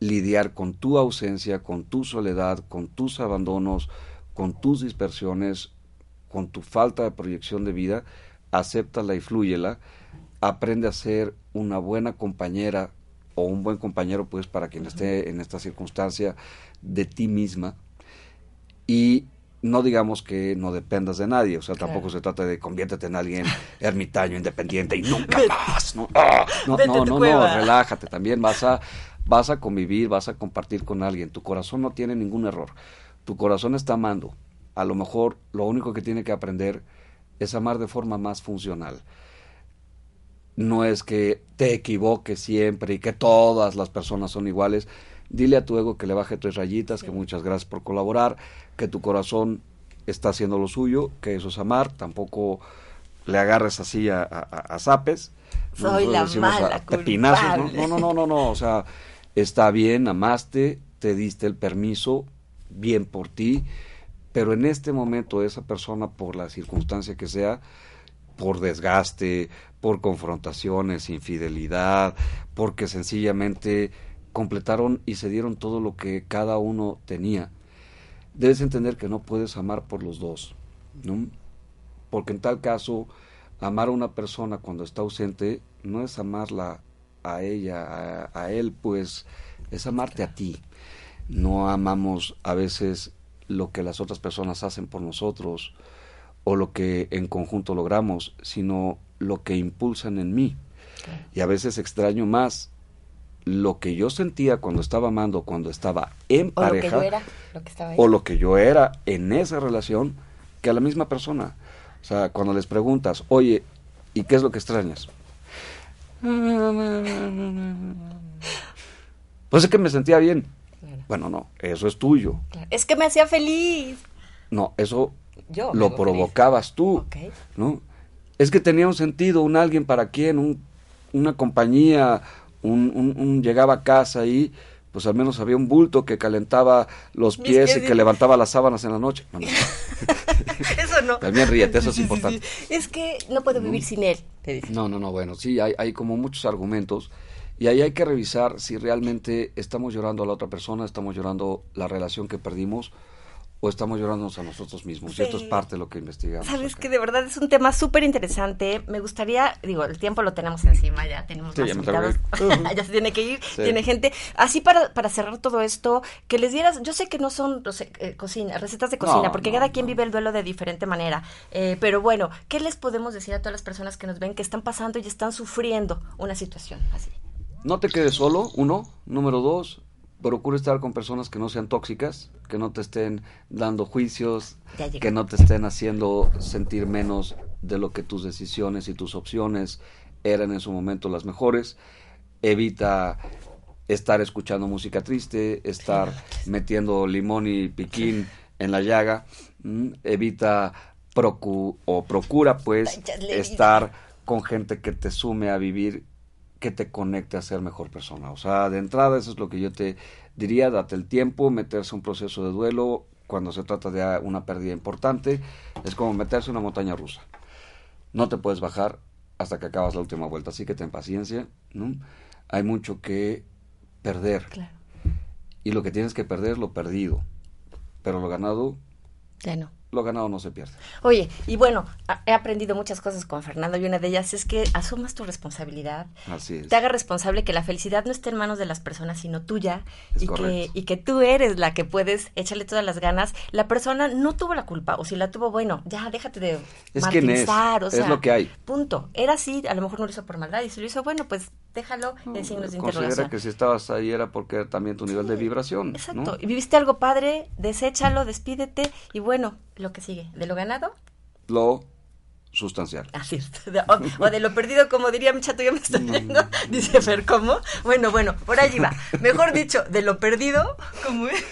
lidiar con tu ausencia, con tu soledad, con tus abandonos, con tus dispersiones, con tu falta de proyección de vida, acéptala y flúyela, aprende a ser una buena compañera o un buen compañero, pues, para quien esté en esta circunstancia de ti misma y no digamos que no dependas de nadie, o sea, tampoco se trata de conviértete en alguien ermitaño, independiente y nunca más, ¿no? ¡Ah! no, no, no, no, relájate, también vas a, vas a convivir, vas a compartir con alguien, tu corazón no tiene ningún error, tu corazón está amando, a lo mejor lo único que tiene que aprender es amar de forma más funcional. No es que te equivoques siempre y que todas las personas son iguales. Dile a tu ego que le baje tres rayitas, que muchas gracias por colaborar, que tu corazón está haciendo lo suyo, que eso es amar, tampoco le agarres así a, a, a- a zapes. Soy la mala a pepinazos, ¿no? No, no, no, no, no, o sea, está bien, amaste, te diste el permiso, bien por ti, pero en este momento esa persona, por la circunstancia que sea, por desgaste, por confrontaciones, infidelidad, porque sencillamente completaron y se dieron todo lo que cada uno tenía. Debes entender que no puedes amar por los dos, ¿no? Porque en tal caso, amar a una persona cuando está ausente no es amarla a ella, a, a él, pues es amarte a ti. No amamos a veces lo que las otras personas hacen por nosotros o lo que en conjunto logramos, sino lo que impulsan en mí. Y a veces extraño más lo que yo sentía cuando estaba amando, cuando estaba en O lo que pareja, yo era, lo que estaba ahí. o lo que yo era en esa relación, que a la misma persona. O sea, cuando les preguntas, oye, ¿y qué es lo que extrañas? Pues es que me sentía bien. Bueno, no, eso es tuyo. Es que me hacía feliz. No, eso Yo lo provocabas tú. ¿no? Es que tenía un sentido, un alguien para quien, un, una compañía, un, un- un- llegaba a casa y pues al menos había un bulto que calentaba los pies y que levantaba las sábanas en la noche. No, no. Eso no. También ríete, eso es importante. Es que no puedo vivir sin él, te dice. No, no, no, bueno, sí, hay, hay como muchos argumentos y ahí hay que revisar si realmente estamos llorando a la otra persona, estamos llorando la relación que perdimos o estamos llorándonos a nosotros mismos. Y esto es Sí. parte de lo que investigamos. Sabes que de verdad es un tema súper interesante. Me gustaría, digo, el tiempo lo tenemos encima, ya tenemos Sí, más ya invitados. ya se tiene que ir, Sí. tiene gente. Así para, para cerrar todo esto, que les dieras, yo sé que no son no sé, eh, cocina, recetas de cocina, No, porque no, cada quien vive el duelo de diferente manera. Eh, pero bueno, ¿qué les podemos decir a todas las personas que nos ven que están pasando y están sufriendo una situación así? no te quedes solo, uno. Número dos, procura estar con personas que no sean tóxicas, que no te estén dando juicios, que no te estén haciendo sentir menos de lo que tus decisiones y tus opciones eran en su momento las mejores. Evita estar escuchando música triste, estar metiendo limón y piquín en la llaga. Evita procu o procura pues estar con gente que te sume a vivir que te conecte a ser mejor persona. O sea, de entrada eso es lo que yo te diría, date el tiempo, meterse un proceso de duelo cuando se trata de una pérdida importante, es como meterse en una montaña rusa. No te puedes bajar hasta que acabas la última vuelta, así que ten paciencia, ¿no? Hay mucho que perder. Y lo que tienes que perder es lo perdido, pero lo ganado ya no lo ganado no se pierde. Oye, y bueno, he aprendido muchas cosas con Fernando y una de ellas es que asumas tu responsabilidad. Así es. Te haga responsable que la felicidad no esté en manos de las personas, sino tuya. y, que, y que tú eres la que puedes echarle todas las ganas. La persona no tuvo la culpa, o si la tuvo, bueno, ya déjate de es que es, o sea, es lo que hay. Punto. Era así, a lo mejor no lo hizo por maldad, y si lo hizo, bueno, pues déjalo en signos de Considera que si estabas ahí era porque también tu nivel de vibración. Exacto. Y viviste algo padre, deséchalo, despídete, y bueno, lo que sigue, de lo ganado. Lo sustancial. Así es. O, de lo perdido, como diría mi chato, ya me está yendo. Dice Fer, ¿cómo? Bueno, bueno, por allí va. Mejor dicho, de lo perdido, ¿cómo es?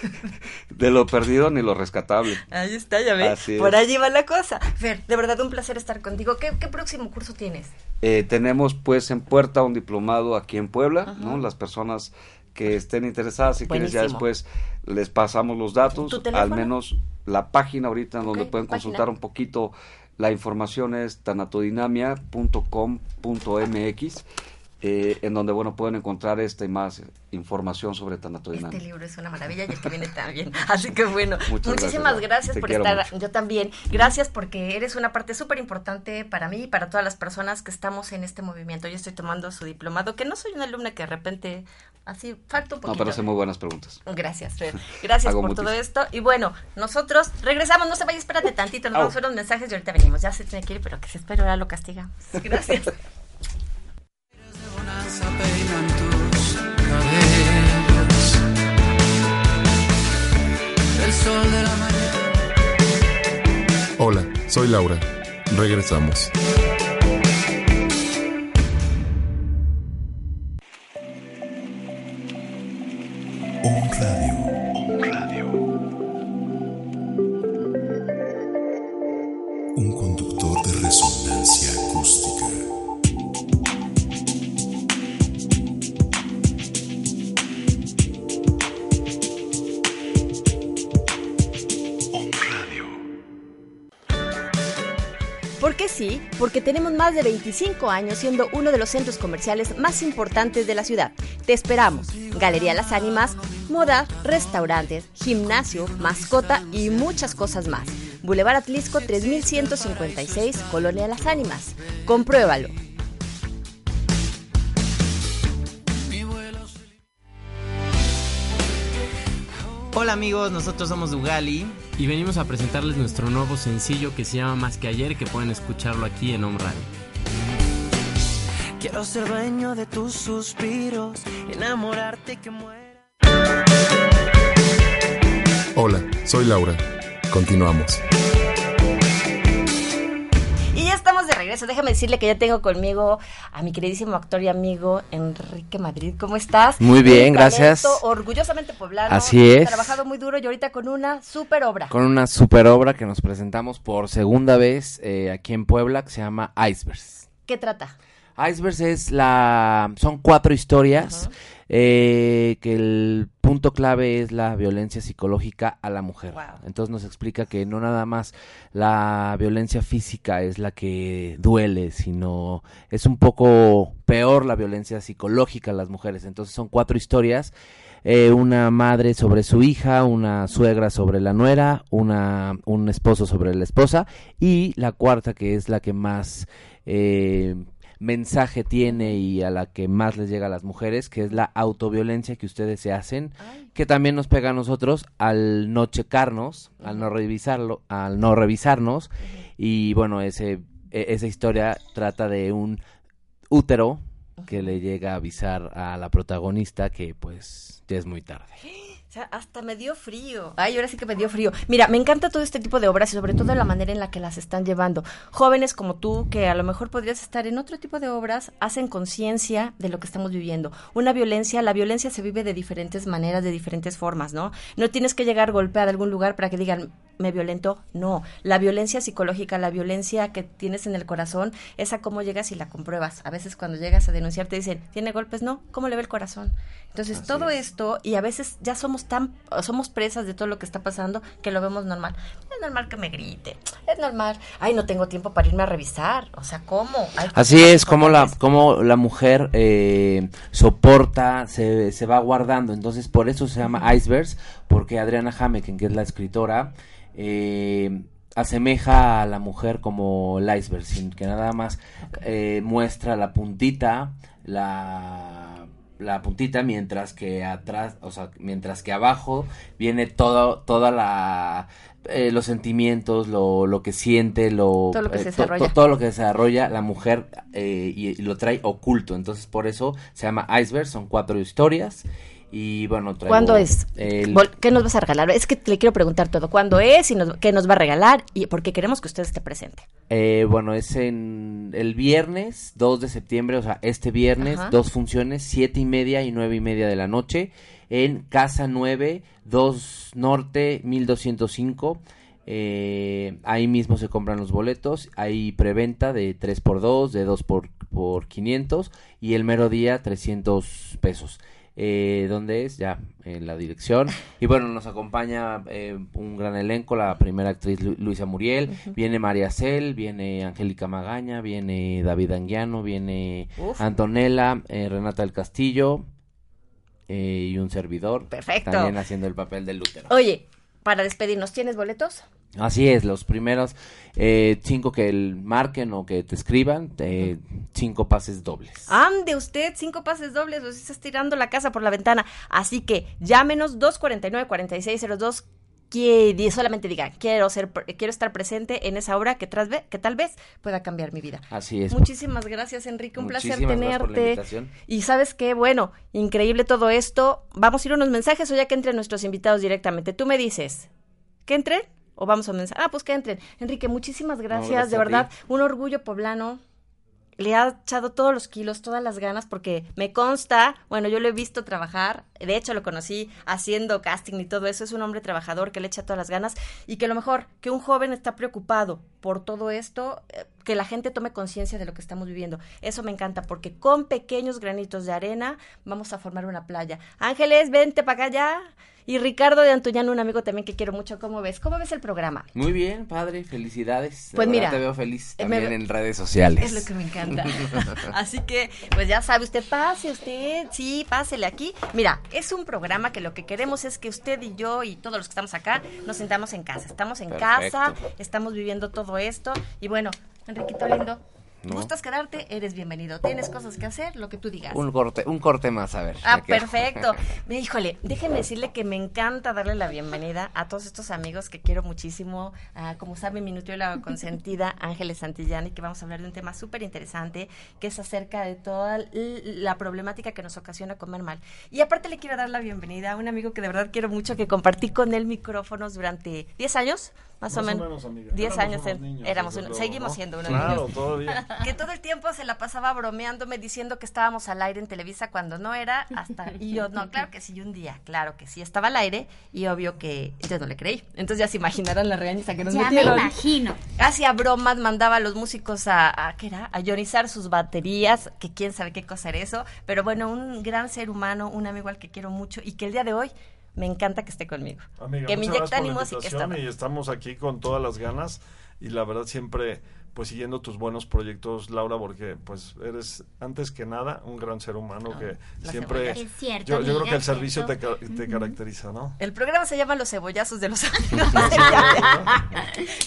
De lo perdido ni lo rescatable. Ahí está, ya ves. por allí va la cosa. Fer, de verdad un placer estar contigo. ¿Qué, próximo curso tienes? Eh, tenemos pues en puerta un diplomado aquí en Puebla, ¿no? Las personas que estén interesadas, si quieres ya después les pasamos los datos, al menos la página ahorita donde pueden consultar un poquito la información es tanatodinamia.com.mx eh, en donde bueno pueden encontrar esta y más información sobre tanatodinamia. Este libro es una maravilla y el que viene también. Así que bueno, muchísimas gracias, por estar. Yo también. Gracias porque eres una parte súper importante para mí y para todas las personas que estamos en este movimiento. Yo estoy tomando su diplomado, que no soy una alumna que de repente así falta un poquito. No, pero hace muy buenas preguntas. Gracias, Gracias por todo esto. Y bueno, nosotros regresamos. No se vaya, espérate tantito. Nos vamos a ver los mensajes y ahorita venimos. Ya se tiene que ir, pero que se espera ahora lo castigamos. Gracias. Hola, soy Laura. Regresamos. Un radio. ¿Por qué sí? Porque tenemos más de 25 años siendo uno de los centros comerciales más importantes de la ciudad. Te esperamos. Galería Las Ánimas, moda, restaurantes, gimnasio, mascota y muchas cosas más. Boulevard Atlisco 3156, Colonia Las Ánimas. Compruébalo. Hola amigos, nosotros somos Dugali y venimos a presentarles nuestro nuevo sencillo que se llama Más que ayer, que pueden escucharlo aquí en Home Radio. Quiero ser dueño de tus suspiros, enamorarte que muera. Hola, soy Laura. Continuamos estamos de regreso. Déjame decirle que ya tengo conmigo a mi queridísimo actor y amigo Enrique Madrid. ¿Cómo estás? Muy bien, gracias. Orgullosamente poblano. Así es. Trabajado muy duro y ahorita con una super obra. Con una super obra que nos presentamos por segunda vez eh, aquí en Puebla que se llama Icebergs. ¿Qué trata? Icebergs es la... son cuatro historias eh, que el punto clave es la violencia psicológica a la mujer. Entonces nos explica que no nada más la violencia física es la que duele, sino es un poco peor la violencia psicológica a las mujeres. Entonces son cuatro historias. Eh, una madre sobre su hija, una suegra sobre la nuera, una, un esposo sobre la esposa y la cuarta que es la que más eh, mensaje tiene y a la que más les llega a las mujeres, que es la autoviolencia que ustedes se hacen, que también nos pega a nosotros al no checarnos, al no revisarlo, al no revisarnos. Y bueno, ese e, esa historia trata de un útero que le llega a avisar a la protagonista que pues ya es muy tarde. O sea, hasta me dio frío. Ay, ahora sí que me dio frío. Mira, me encanta todo este tipo de obras y sobre todo la manera en la que las están llevando. Jóvenes como tú, que a lo mejor podrías estar en otro tipo de obras, hacen conciencia de lo que estamos viviendo. Una violencia, la violencia se vive de diferentes maneras, de diferentes formas, ¿no? No tienes que llegar golpeada a algún lugar para que digan, me violentó. No, la violencia psicológica, la violencia que tienes en el corazón, esa cómo llegas y la compruebas. A veces cuando llegas a denunciar te dicen, ¿tiene golpes? No, ¿cómo le ve el corazón? Entonces todo esto, y a veces ya somos tan, somos presas de todo lo que está pasando que lo vemos normal. Es normal que me grite, es normal. Ay, no tengo tiempo para irme a revisar. O sea, ¿cómo? Así es como la, como la mujer eh, soporta, se, se va guardando. Entonces, por eso se llama icebergs, porque Adriana Hameken, que es la escritora, eh, asemeja a la mujer como el iceberg, sin que nada más eh, muestra la puntita, la, la puntita, mientras que atrás, o sea, mientras que abajo viene todo, toda la eh, los sentimientos, lo, lo que siente, lo Todo lo que eh, se to- desarrolla. to- todo lo que desarrolla la mujer eh, y, y lo trae oculto. Entonces, por eso se llama Iceberg, son cuatro historias. Y bueno, traigo ¿Cuándo es? el- ¿Qué nos vas a regalar? Es que le quiero preguntar todo. ¿Cuándo es y nos- qué nos va a regalar? Y porque queremos que usted esté presente. Eh, bueno, es en el viernes 2 de septiembre, o sea, este viernes, Ajá. dos funciones, siete y media y nueve y media de la noche, en Casa 9, 2 Norte, 1205. Eh, ahí mismo se compran los boletos, hay preventa de 3 por 2 de 2 por, por 500 y el mero día 300 pesos. Eh, ¿Dónde es? Ya, en la dirección. Y bueno, nos acompaña eh, un gran elenco, la primera actriz Lu- Luisa Muriel, viene María Cel, viene Angélica Magaña, viene David Anguiano, viene Uf. Antonella, eh, Renata del Castillo eh, y un servidor. Perfecto. También haciendo el papel del Lutero. Oye, para despedirnos, ¿tienes boletos? Así es, los primeros eh, cinco que el marquen o que te escriban, eh, cinco pases dobles. Ande usted, cinco pases dobles, o estás tirando la casa por la ventana. Así que llámenos 249-4602. Que solamente diga, quiero ser, quiero estar presente en esa obra que, tras que tal vez pueda cambiar mi vida. Así es. Muchísimas gracias, Enrique. Un placer por la tenerte. Y sabes qué, bueno, increíble todo esto. Vamos a ir a unos mensajes o ya que entren nuestros invitados directamente. Tú me dices, ¿que entren? ¿O vamos a mensaje? Ah, pues que entren. Enrique, muchísimas gracias. gracias de verdad, un orgullo poblano. Le ha echado todos los kilos, todas las ganas, porque me consta, bueno, yo lo he visto trabajar, de hecho lo conocí haciendo casting y todo eso, es un hombre trabajador que le echa todas las ganas y que a lo mejor que un joven está preocupado por todo esto, eh, que la gente tome conciencia de lo que estamos viviendo. Eso me encanta, porque con pequeños granitos de arena vamos a formar una playa. Ángeles, vente para acá ya. Y Ricardo de Antuñano, un amigo también que quiero mucho, ¿cómo ves? ¿Cómo ves el programa? Muy bien, padre, felicidades. De Pues mira, te veo feliz eh, me también en redes sociales. Es lo que me encanta. Así que, pues ya sabe usted, pase usted, sí, pásele aquí. Mira, es un programa que lo que queremos es que usted y yo y todos los que estamos acá nos sentamos en casa. Estamos en Perfecto. casa, estamos viviendo todo esto. Y bueno, Enriquito lindo, No. ¿gustas quedarte? Eres bienvenido. ¿Tienes cosas que hacer? Lo que tú digas. Un corte, un corte más, a ver. Ah, perfecto. Híjole, déjenme decirle que me encanta darle la bienvenida a todos estos amigos que quiero muchísimo. a, como sabe, mi nutrióloga consentida, Ángeles Santillani, que vamos a hablar de un tema súper interesante, que es acerca de toda la problemática que nos ocasiona comer mal. Y aparte le quiero dar la bienvenida a un amigo que de verdad quiero mucho, que compartí con él micrófonos durante 10 años, más, o Más o menos. menos, amiga. 10 Éramos años. unos en- niños, éramos luego, seguimos ¿no? siendo unos Claro, niños. todavía. Que todo el tiempo se la pasaba bromeándome diciendo que estábamos al aire en Televisa cuando no era hasta y yo no, claro que sí, un día, claro que sí estaba al aire y obvio que yo no le creí. Entonces ya se imaginarán la regañiza que nos Ya me metieron. imagino. Hacía bromas, mandaba a los músicos a, a ¿qué era? A ionizar sus baterías, que quién sabe qué cosa era eso, pero bueno, un gran ser humano, un amigo al que quiero mucho y que el día de hoy me encanta que esté conmigo. Amiga, que me inyecta ánimos y que está y estamos aquí con todas las ganas y la verdad siempre pues siguiendo tus buenos proyectos Laura porque pues eres antes que nada un gran ser humano que la siempre. Es cierto, yo, yo creo que el servicio te, te caracteriza ¿no? El programa se llama Los cebollazos de los amigos.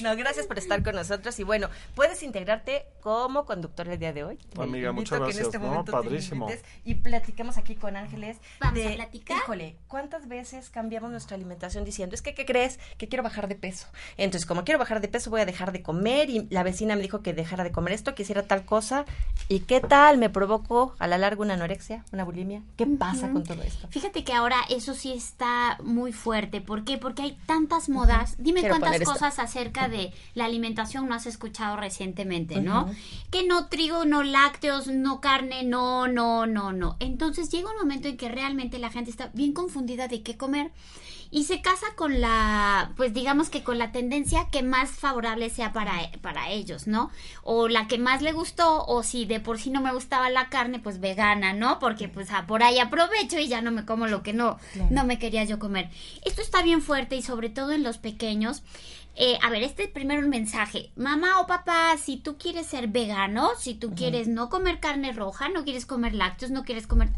no, gracias por estar con nosotros. Y bueno, puedes integrarte como conductor el día de hoy. Amiga, muchas que en gracias, este te Padrísimo. Y platiquemos aquí con Ángeles. ¿Vamos de, a platicar? Híjole, ¿cuántas veces cambiamos nuestra alimentación diciendo, es que, ¿qué crees? Que quiero bajar de peso. Entonces, como quiero bajar de peso, voy a dejar de comer. Y la vecina me me dijo que dejara de comer esto, que hiciera tal cosa. ¿Y qué tal? Me provocó a la larga una anorexia, una bulimia. ¿Qué pasa con todo esto? Fíjate que ahora eso sí está muy fuerte. ¿Por qué? Porque hay tantas modas. Dime Quiero cuántas esto. cosas acerca de la alimentación no has escuchado recientemente, ¿no? Que no trigo, no lácteos, no carne, no, no, no, no. Entonces llega un momento en que realmente la gente está bien confundida de qué comer y se casa con la, pues digamos que con la tendencia que más favorable sea para, para ellos, ¿no? O la que más le gustó, o si de por sí no me gustaba la carne, pues vegana, ¿no? Porque pues ah, por ahí aprovecho y ya no me como lo que no, no me quería yo comer. Esto está bien fuerte y sobre todo en los pequeños. Eh, a ver, este es primero un mensaje. Mamá o papá, si tú quieres ser vegano, si tú quieres no comer carne roja, no quieres comer lácteos, no quieres comer...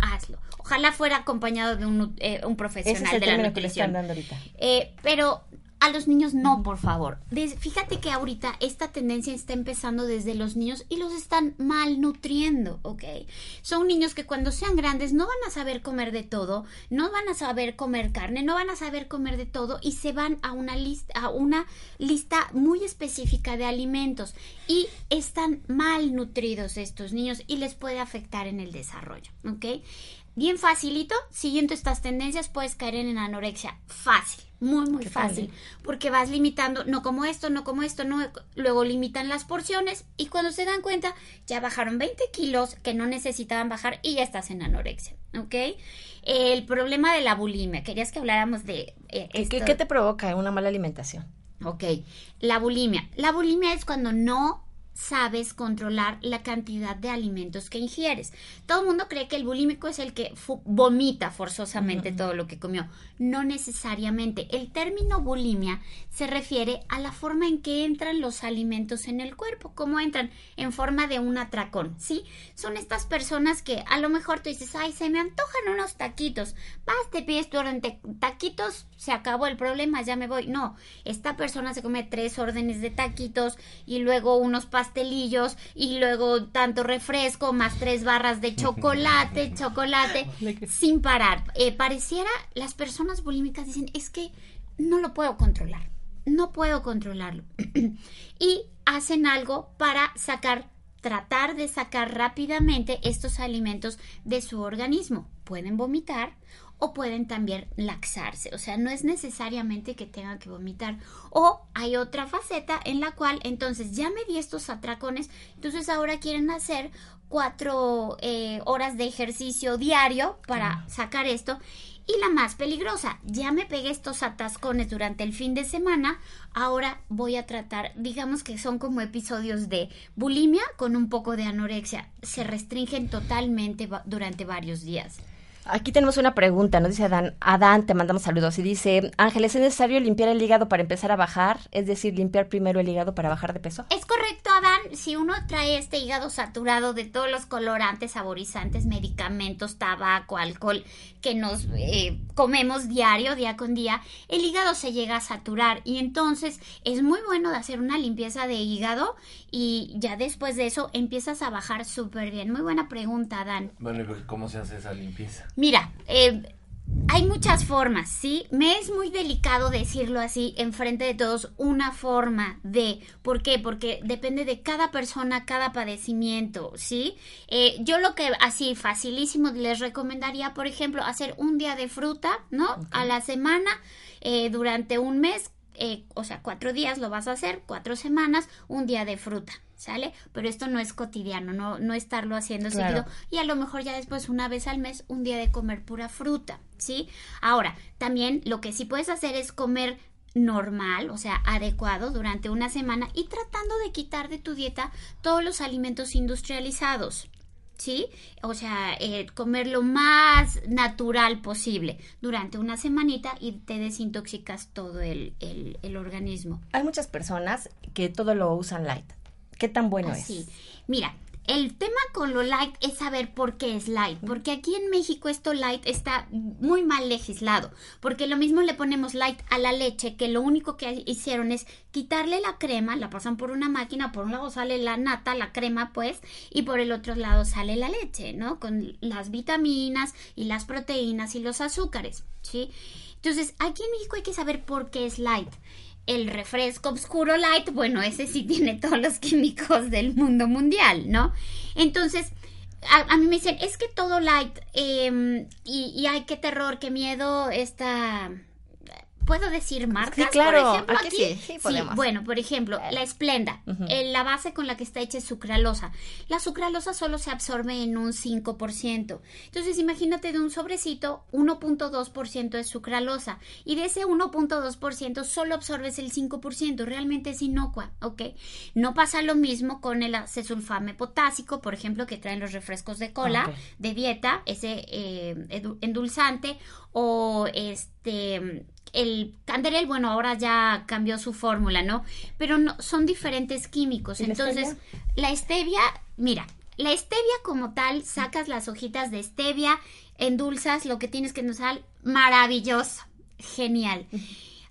Hazlo. Ojalá fuera acompañado de un, eh, un Ese profesional es el de la término que le nutrición. están dando ahorita. Eh, pero a los niños no, por favor. Fíjate que ahorita esta tendencia está empezando desde los niños y los están malnutriendo, ¿ok? Son niños que cuando sean grandes no van a saber comer de todo, no van a saber comer carne, no van a saber comer de todo y se van a una lista, a una lista muy específica de alimentos y están malnutridos estos niños y les puede afectar en el desarrollo, ¿ok? Bien facilito, siguiendo estas tendencias puedes caer en anorexia fácil, muy muy fácil, porque vas limitando, no como esto, no como esto, no, luego limitan las porciones y cuando se dan cuenta ya bajaron 20 kilos que no necesitaban bajar y ya estás en anorexia, ¿ok? El problema de la bulimia, querías que habláramos de... eh, ¿Qué, qué- esto- qué te provoca una mala alimentación? Ok, la bulimia. La bulimia es cuando no sabes controlar la cantidad de alimentos que ingieres. Todo el mundo cree que el bulímico es el que vomita forzosamente todo lo que comió. No necesariamente. El término bulimia se refiere a la forma en que entran los alimentos en el cuerpo, cómo entran en forma de un atracón, ¿sí? Son estas personas que a lo mejor tú dices, ay, se me antojan unos taquitos. Vas, te pides tu orden de taquitos, se acabó el problema, ya me voy. No, esta persona se come tres órdenes de taquitos y luego unos pastelillos y luego tanto refresco más tres barras de chocolate, chocolate, sin parar. Eh, pareciera, las personas bulímicas dicen, es que no lo puedo controlar, no puedo controlarlo. y hacen algo para sacar tratar de sacar rápidamente estos alimentos de su organismo. Pueden vomitar o pueden también laxarse, o sea, no es necesariamente que tengan que vomitar. O hay otra faceta en la cual entonces ya me di estos atracones, entonces ahora quieren hacer cuatro eh, horas de ejercicio diario para sacar esto. Y la más peligrosa, ya me pegué estos atascones durante el fin de semana, ahora voy a tratar, digamos que son como episodios de bulimia con un poco de anorexia, se restringen totalmente durante varios días. Aquí tenemos una pregunta, nos dice Adán. Adán, te mandamos saludos. Y dice, Ángeles, ¿es necesario limpiar el hígado para empezar a bajar? Es decir, limpiar primero el hígado para bajar de peso. Es correcto, Adán. Si uno trae este hígado saturado de todos los colorantes, saborizantes, medicamentos, tabaco, alcohol que nos eh, comemos diario, día con día, el hígado se llega a saturar y entonces es muy bueno de hacer una limpieza de hígado y ya después de eso empiezas a bajar súper bien. Muy buena pregunta, Adán. Bueno, ¿y cómo se hace esa limpieza? Mira, eh, hay muchas formas, ¿sí? Me es muy delicado decirlo así enfrente de todos, una forma de, ¿por qué? Porque depende de cada persona, cada padecimiento, ¿sí? Eh, yo lo que así facilísimo les recomendaría, por ejemplo, hacer un día de fruta, ¿no? A la semana, eh, durante un mes, eh, o sea, cuatro días lo vas a hacer, cuatro semanas, un día de fruta, ¿sale? Pero esto no es cotidiano, no, no estarlo haciendo Claro. seguido y a lo mejor ya después una vez al mes un día de comer pura fruta, ¿sí? Ahora, también lo que sí puedes hacer es comer normal, o sea, adecuado durante una semana y tratando de quitar de tu dieta todos los alimentos industrializados. ¿Sí? O sea, eh, comer lo más natural posible durante una semanita y te desintoxicas todo el, el- el organismo. Hay muchas personas que todo lo usan light. ¿Qué tan bueno Así. es? Mira, el tema con lo light es saber por qué es light, porque aquí en México esto light está muy mal legislado, porque lo mismo le ponemos light a la leche, que lo único que hicieron es quitarle la crema, la pasan por una máquina, por un lado sale la nata, la crema pues, y por el otro lado sale la leche, ¿no? Con las vitaminas y las proteínas y los azúcares, ¿sí? Entonces, aquí en México hay que saber por qué es light. El refresco oscuro light, bueno, ese sí tiene todos los químicos del mundo mundial, ¿no? Entonces, a, mí me dicen, es que todo light, eh, y, y ay, qué terror, qué miedo, esta ¿Puedo decir marcas? Sí, claro. Por ejemplo, aquí, sí, sí, podemos. bueno, por ejemplo, la Esplenda, la base con la que está hecha es sucralosa. La sucralosa solo se absorbe en un 5%. Entonces, imagínate de un sobrecito, 1.2% es sucralosa. Y de ese 1.2% solo absorbes el 5%. Realmente es inocua, ¿ok? No pasa lo mismo con el acesulfame potásico, por ejemplo, que traen los refrescos de cola, de dieta, ese eh, endulzante, o este el Canderel, bueno, ahora ya cambió su fórmula, ¿no? Pero no, son diferentes químicos. Entonces, la stevia, mira, la stevia como tal, sacas las hojitas de stevia, endulzas lo que tienes que endulzar, maravilloso, genial.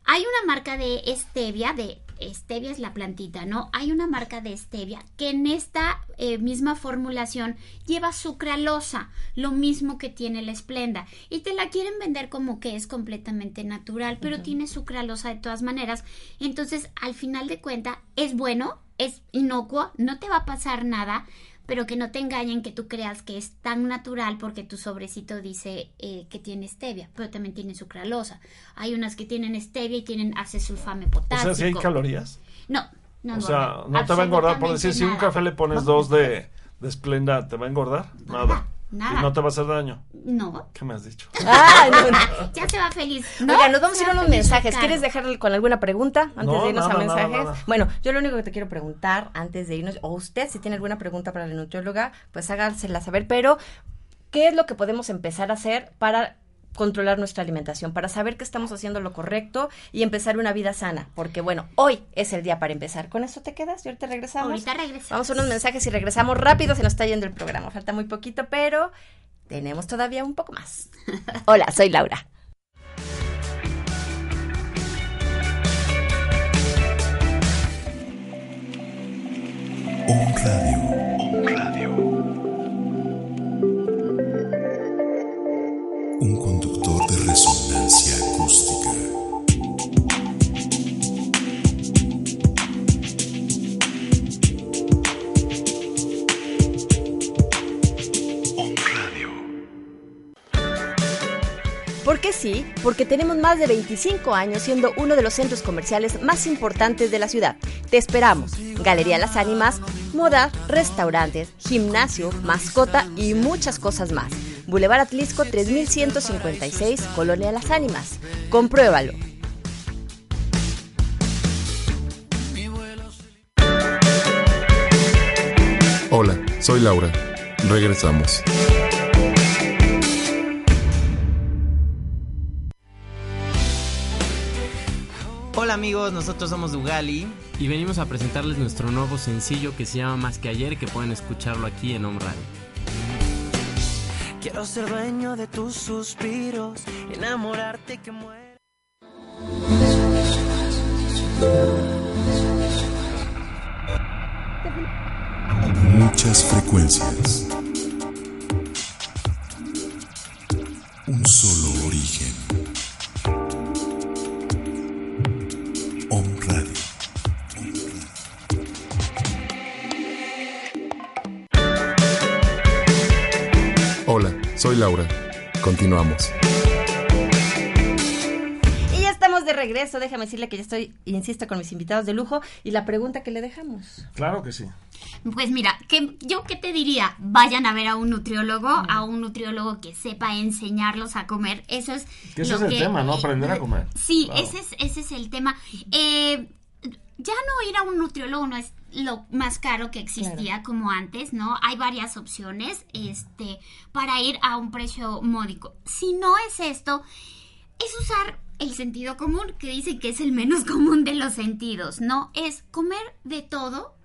Hay una marca de stevia, de stevia es la plantita, ¿no? Hay una marca de stevia que en esta eh, misma formulación lleva sucralosa, lo mismo que tiene la esplenda, y te la quieren vender como que es completamente natural, pero tiene sucralosa de todas maneras. Entonces, al final de cuenta, es bueno, es inocuo, no te va a pasar nada, pero que no te engañen que tú creas que es tan natural porque tu sobrecito dice eh, que tiene stevia, pero también tiene sucralosa. Hay unas que tienen stevia y tienen acesulfame potásico. O sea, si hay calorías. No, no. O sea, no te va a engordar, por decir, si un café le pones dos de, de Splenda, ¿te va a engordar? Nada. Nada. ¿Y no te va a hacer daño? No. ¿Qué me has dicho? Ah, no, ya se va feliz. Oiga, nos vamos a ir a unos mensajes. ¿Quieres dejarle con alguna pregunta antes No, de irnos nada, a nada, mensajes? nada. Bueno, yo lo único que te quiero preguntar antes de irnos, o usted si tiene alguna pregunta para la nutrióloga, pues hágansela saber, pero ¿qué es lo que podemos empezar a hacer para controlar nuestra alimentación, para saber que estamos haciendo lo correcto y empezar una vida sana? Porque bueno, hoy es el día para empezar. ¿Con eso te quedas? ¿Y ahorita regresamos? Ahorita regresamos. Vamos a unos mensajes y regresamos rápido, se nos está yendo el programa. Falta muy poquito, pero tenemos todavía un poco más. Hola, soy Laura. Radio. ¿Por qué sí? Porque tenemos más de 25 años siendo uno de los centros comerciales más importantes de la ciudad. Te esperamos. Galería Las Ánimas, moda, restaurantes, gimnasio, mascota y muchas cosas más. Boulevard Atlisco 3156, Colonia Las Ánimas. Compruébalo. Hola, soy Laura. Regresamos. Hola amigos, nosotros somos Dugali. Y venimos a presentarles nuestro nuevo sencillo que se llama Más que ayer, que pueden escucharlo aquí en Home Radio. Quiero ser dueño de tus suspiros, enamorarte que muera. Muchas frecuencias. Un solo origen. Soy Laura. Continuamos. Y ya estamos de regreso. Déjame decirle que ya estoy, insisto, con mis invitados de lujo. Y la pregunta que le dejamos. Claro que sí. Pues mira, que, yo qué te diría, vayan a ver a un nutriólogo, a un nutriólogo que sepa enseñarlos a comer. Eso es Que ese lo es el que- tema, ¿no? Aprender a comer. Sí, Claro. ese, es, ese es el tema. Eh, ya no ir a un nutriólogo no es lo más caro que existía como antes, ¿no? Hay varias opciones este, para ir a un precio módico. Si no es esto, es usar el sentido común, que dicen que es el menos común de los sentidos, ¿no? Es comer de todo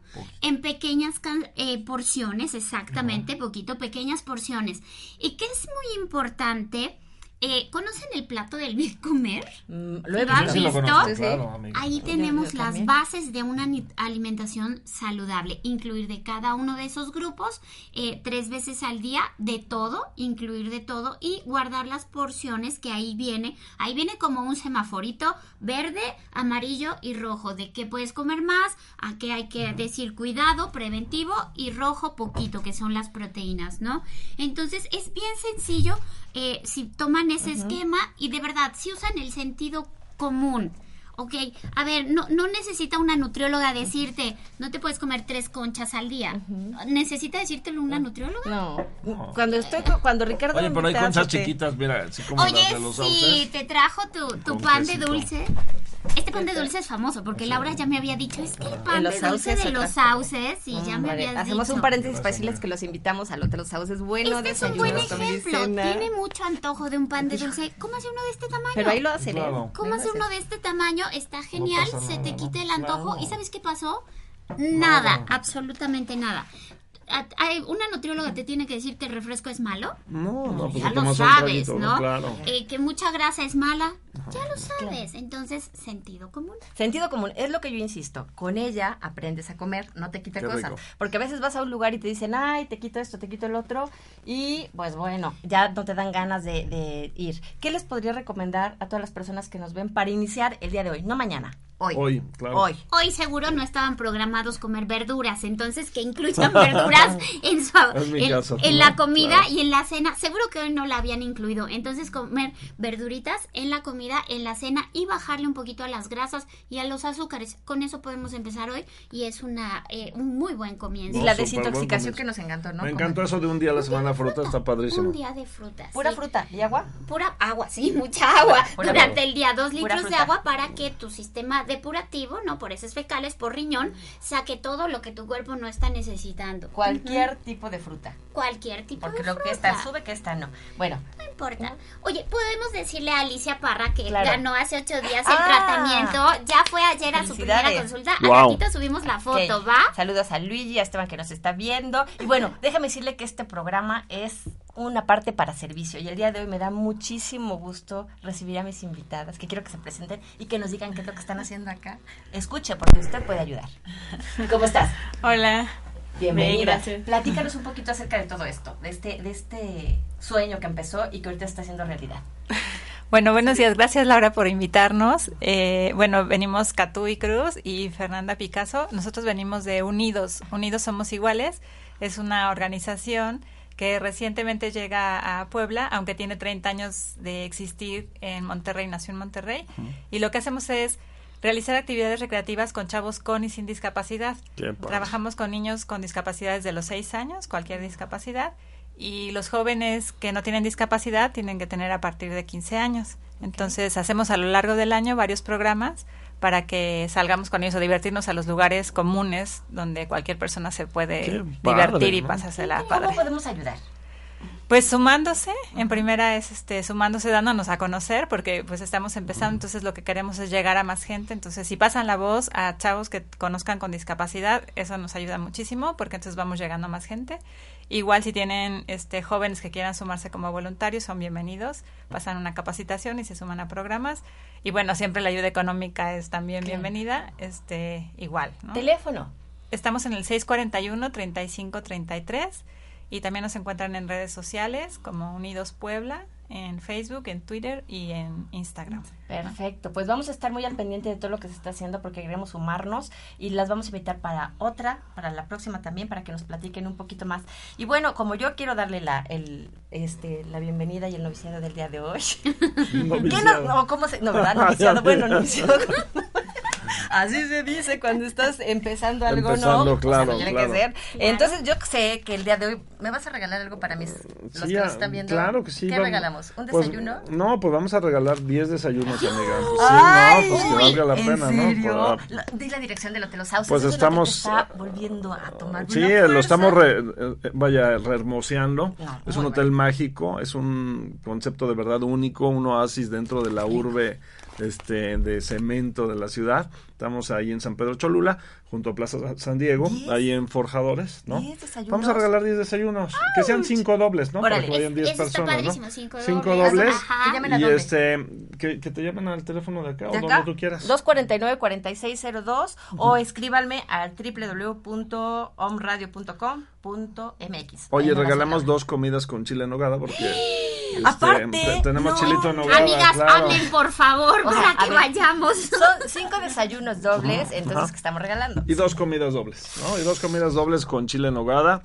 en pequeñas eh, porciones, exactamente, poquito, pequeñas porciones. Y que es muy importante Eh, ¿Conocen el plato del bien comer? Mm, lo he visto. Claro, Ahí tenemos las bases de una alimentación saludable. Incluir de cada uno de esos grupos eh, tres veces al día de todo, incluir de todo y guardar las porciones que ahí viene. Ahí viene como un semaforito verde, amarillo y rojo. De qué puedes comer más, a qué hay que decir cuidado, preventivo y rojo poquito, que son las proteínas, ¿no? Entonces es bien sencillo eh, si toman ese esquema y de verdad, si usan el sentido común. Ok, a ver, no, no necesita una nutrióloga decirte, no te puedes comer tres conchas al día. ¿Necesita decírtelo una nutrióloga? No. Cuando estoy, cuando Ricardo... Oye, pero hay conchas hace- chiquitas, mira, así como Oye, las de los sí, te trajo tu, pan de dulce. Este pan de dulce es famoso porque Laura ya me había dicho, es que el pan de los dulce sauces, de los sauces, y ya me Hombre, habías Hacemos dicho. un paréntesis para decirles que los invitamos al Hotel Los Sauces. Bueno, Este es un buen ejemplo. Tiene mucho antojo de un pan de dulce. ¿Cómo uno de este tamaño? Pero ahí lo hacen, ¿eh? ¿Cómo hace uno de este tamaño? Está genial, se te quita el antojo. Claro. ¿Y sabes qué pasó? Nada, absolutamente nada. ¿Una nutrióloga te tiene que decir que el refresco es malo? No, no, pues ya lo sabes, traguito, ¿no? Claro. Eh, que mucha grasa es mala, ya lo sabes. Entonces, sentido común. Sentido común, es lo que yo insisto. Con ella aprendes a comer, no te quita Qué cosas. rico. Porque a veces vas a un lugar y te dicen, ay, te quito esto, te quito el otro. Y pues bueno, ya no te dan ganas de, de ir. ¿Qué les podría recomendar a todas las personas que nos ven para iniciar el día de hoy? No mañana, hoy. Hoy, claro. Hoy. Hoy seguro no estaban programados comer verduras, entonces que incluyan verduras en, su, en, caso, en ¿no? la comida Claro. y en la cena. Seguro que hoy no la habían incluido. Entonces comer verduritas en la comida, en la cena y bajarle un poquito a las grasas y a los azúcares. Con eso podemos empezar hoy y es una eh, un muy buen comienzo. Y No, la desintoxicación que nos encantó, ¿no? Me Comer. encantó eso de un día a la semana fruta, está padrísimo. Un día de frutas. ¿Pura sí. fruta y agua? Pura agua, sí, mucha agua. Pura Durante agua. el día, dos litros de agua para que tu sistema depurativo, no por heces fecales, por riñón, saque todo lo que tu cuerpo no está necesitando. Cualquier tipo de fruta. Cualquier tipo Porque de lo fruta. que está sube, que está no. Bueno, No importa. Oye, podemos decirle a Alicia Parra que Claro. ganó hace ocho días el Ah. tratamiento. Ya fue ayer a su primera consulta. Guau. Al ratito subimos la foto. ¿va? Saludos a Luigi, a Esteban que nos está viendo. Y bueno, déjame decirle que este programa es una parte para servicio. Y el día de hoy me da muchísimo gusto recibir a mis invitadas, que quiero que se presenten y que nos digan qué es lo que están haciendo acá. Escuche, porque usted puede ayudar. ¿Cómo estás? Hola. Bienvenida. Bien, gracias. Platícanos un poquito acerca de todo esto, de este, de este sueño que empezó y que ahorita está haciendo realidad. Bueno, buenos días. Gracias, Laura, por invitarnos. Eh, bueno, venimos Catú y Cruz y Fernanda Picasso. Nosotros venimos de Unidos. Unidos Somos Iguales. Es una organización que recientemente llega a Puebla, aunque tiene 30 años de existir en Monterrey, nació en Monterrey. Y lo que hacemos es realizar actividades recreativas con chavos con y sin discapacidad. Trabajamos con niños con discapacidades de los 6 años, cualquier discapacidad, y los jóvenes que no tienen discapacidad tienen que tener a partir de 15 años. Entonces hacemos a lo largo del año varios programas para que salgamos con ellos a divertirnos a los lugares comunes donde cualquier persona se puede Qué divertir padre, y ¿no? pasársela ¿Cómo padre. podemos ayudar? Pues sumándose, en primera es este sumándose dándonos a conocer porque pues estamos empezando, entonces lo que queremos es llegar a más gente, entonces si pasan la voz a chavos que conozcan con discapacidad, eso nos ayuda muchísimo porque entonces vamos llegando a más gente. Igual si tienen este jóvenes que quieran sumarse como voluntarios, son bienvenidos, pasan una capacitación y se suman a programas y bueno, siempre la ayuda económica es también Claro. bienvenida, este igual, ¿no? Teléfono. Estamos en el 641 3533 y también nos encuentran en redes sociales como Unidos Puebla, en Facebook, en Twitter y en Instagram. Perfecto, pues vamos a estar muy al pendiente de todo lo que se está haciendo porque queremos sumarnos y las vamos a invitar para otra, para la próxima también, para que nos platiquen un poquito más. Y bueno, como yo quiero darle la, el, este, la bienvenida y el noviciado del día de hoy. ¿Qué no, Noviciado. no, ¿cómo se, no, ¿verdad? Noviciado, bueno, noviciado. Así se dice cuando estás empezando algo, Empezando, ¿no? claro, tiene claro. que ser. Entonces yo sé que el día de hoy me vas a regalar algo para mis, los Sí, que ah, nos están viendo. Claro que sí. ¿Qué vamos- regalamos? ¿Un pues, desayuno? no, pues vamos a regalar 10 desayunos, amiga. Pues sí, Ay, no, pues que valga la ¿en pena, serio? ¿no? Por- La- di la dirección del Hotel Los Sauces. Pues estamos- está volviendo a tomar Sí, una eh, lo estamos, re- eh, vaya, rehermoseando. No, es un hotel mágico, es un concepto de verdad único, un oasis dentro de la urbe este, de cemento de la ciudad. Estamos ahí en San Pedro Cholula, junto a Plaza San Diego, ahí en Forjadores, ¿no? Diez desayunos. Vamos a regalar 10 desayunos, que sean 5 dobles, ¿no? Para Órale. que vayan 10 Eso está personas, ¿no? cinco Cinco dobles. dobles. Ajá. Y este, que, que te llamen al teléfono de acá o ¿De donde acá? tú quieras. 249-4602 o escríbanme al www.omradio.com.mx. Oye, regalamos dos comidas con chile en nogada porque este, Aparte, te- tenemos no. chilito en nogada. Amigas, claro. hablen por favor O sea, para que ver, vayamos. Son cinco desayunos dobles, entonces Ajá. que estamos regalando. Y dos comidas dobles, ¿no? Y dos comidas dobles con chile en nogada.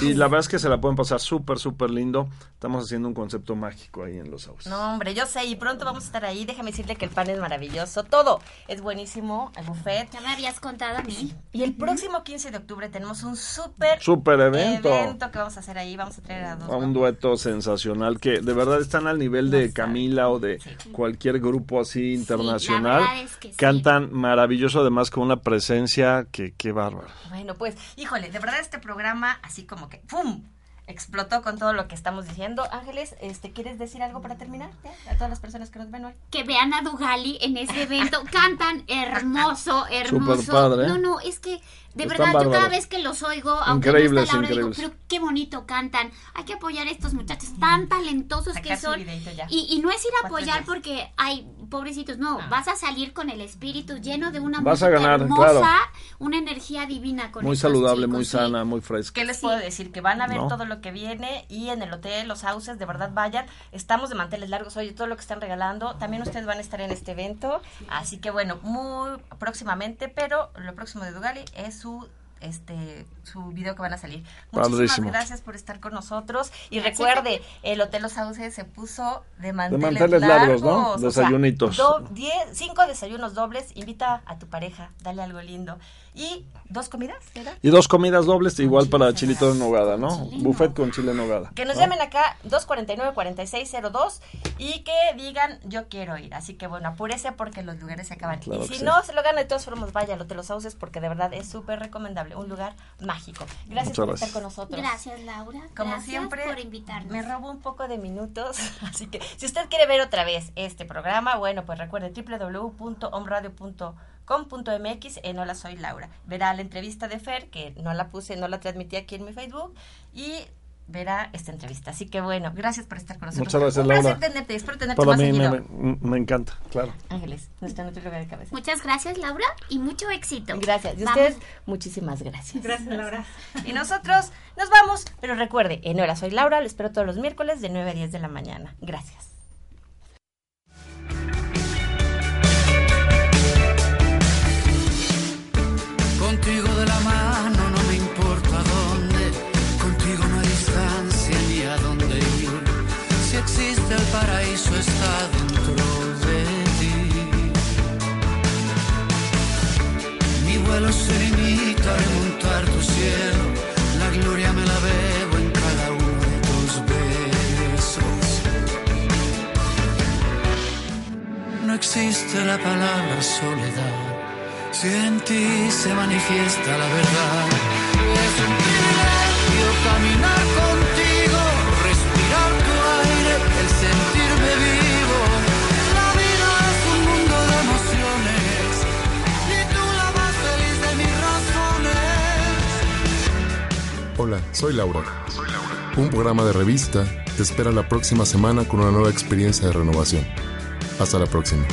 Y la verdad es que se la pueden pasar súper, súper lindo. Estamos haciendo un concepto mágico ahí en Los Sauces. No, hombre, yo sé, y pronto vamos a estar ahí. Déjame decirle que el pan es maravilloso. Todo es buenísimo, el buffet. Ya me habías contado a mí. Y el próximo 15 de octubre tenemos un súper Súper evento. evento que vamos a hacer ahí. Vamos a traer a dos. A un dueto sensacional que de verdad están al nivel de Camila o de cualquier grupo así internacional. verdad es que sí. Cantan maravilloso, además con una presencia que qué bárbaro. Bueno, pues, híjole, de verdad este programa así como que ¡pum! explotó con todo lo que estamos diciendo. Ángeles, este, ¿quieres decir algo para terminar? Ya, A todas las personas que nos ven hoy. Que vean a Dugali en ese evento. Cantan hermoso, hermoso. Súper padre, ¿eh? No, no, es que de Están verdad yo cada vez que los oigo, aunque no está Laura, digo, increíbles. pero qué bonito cantan. Hay que apoyar a estos muchachos tan talentosos que son. Y, y no es ir a apoyar días. porque hay pobrecitos, no, vas a salir con el espíritu lleno de una Vas a música ganar, hermosa, claro. una energía divina con Muy estos saludable, chicos, muy sí. sana, muy fresca. ¿Qué les puedo decir? Que van a ver No. todo lo que viene y en el hotel, los houses, de verdad vayan. Estamos de manteles largos, oye, todo lo que están regalando. También ustedes van a estar en este evento. Así que bueno, muy próximamente, pero lo próximo de Dugali es su este su video que van a salir. Muchísimas Padrísimo. gracias por estar con nosotros y recuerde, el Hotel Los Sauces se puso de manteles, manteles largos, ¿no? largos, o sea, Desayunitos. do- diez- cinco desayunos dobles, invita a tu pareja, dale algo lindo y dos comidas, ¿verdad? Y dos comidas dobles igual para chilito en nogada, ¿no? Buffet con chile en nogada. Que nos ¿no? llamen acá 249-4602 y que digan yo quiero ir. Así que bueno, apúrese porque los lugares se acaban. Claro y si sí. no se lo gana de todas formas, vaya al Hotel Los Sauces porque de verdad es súper recomendable. Un lugar mágico. Gracias Muchas por gracias. estar con nosotros. Gracias, Laura. Como Gracias siempre, por invitarnos. me robo un poco de minutos, así que si usted quiere ver otra vez este programa, bueno, pues recuerde www.omradio.com.mx en Hola Soy Laura. Verá la entrevista de Fer, que no la puse, no la transmití aquí en mi Facebook, y verá esta entrevista. Así que bueno, gracias por estar con nosotros. Muchas gracias, un placer Laura. tenerte, y espero tenerte Para más mí me, seguido. me- me encanta, claro. Ángeles, nuestra nutrióloga de cabeza. Muchas gracias, Laura, y mucho éxito. Gracias. Y Vamos. ustedes, muchísimas gracias. Gracias, Laura. Y nosotros nos vamos, pero recuerde, en Hora Soy Laura, lo espero todos los miércoles de 9 a 10 de la mañana. Gracias. Contigo de la mano paraíso está dentro de ti. Mi vuelo se limita a remontar tu cielo, la gloria me la bebo en cada uno de tus besos. No existe la palabra soledad. Si en ti se manifiesta la verdad, es un privilegio caminar Hola, soy Laura. Un programa de revista te espera la próxima semana con una nueva experiencia de renovación. Hasta la próxima.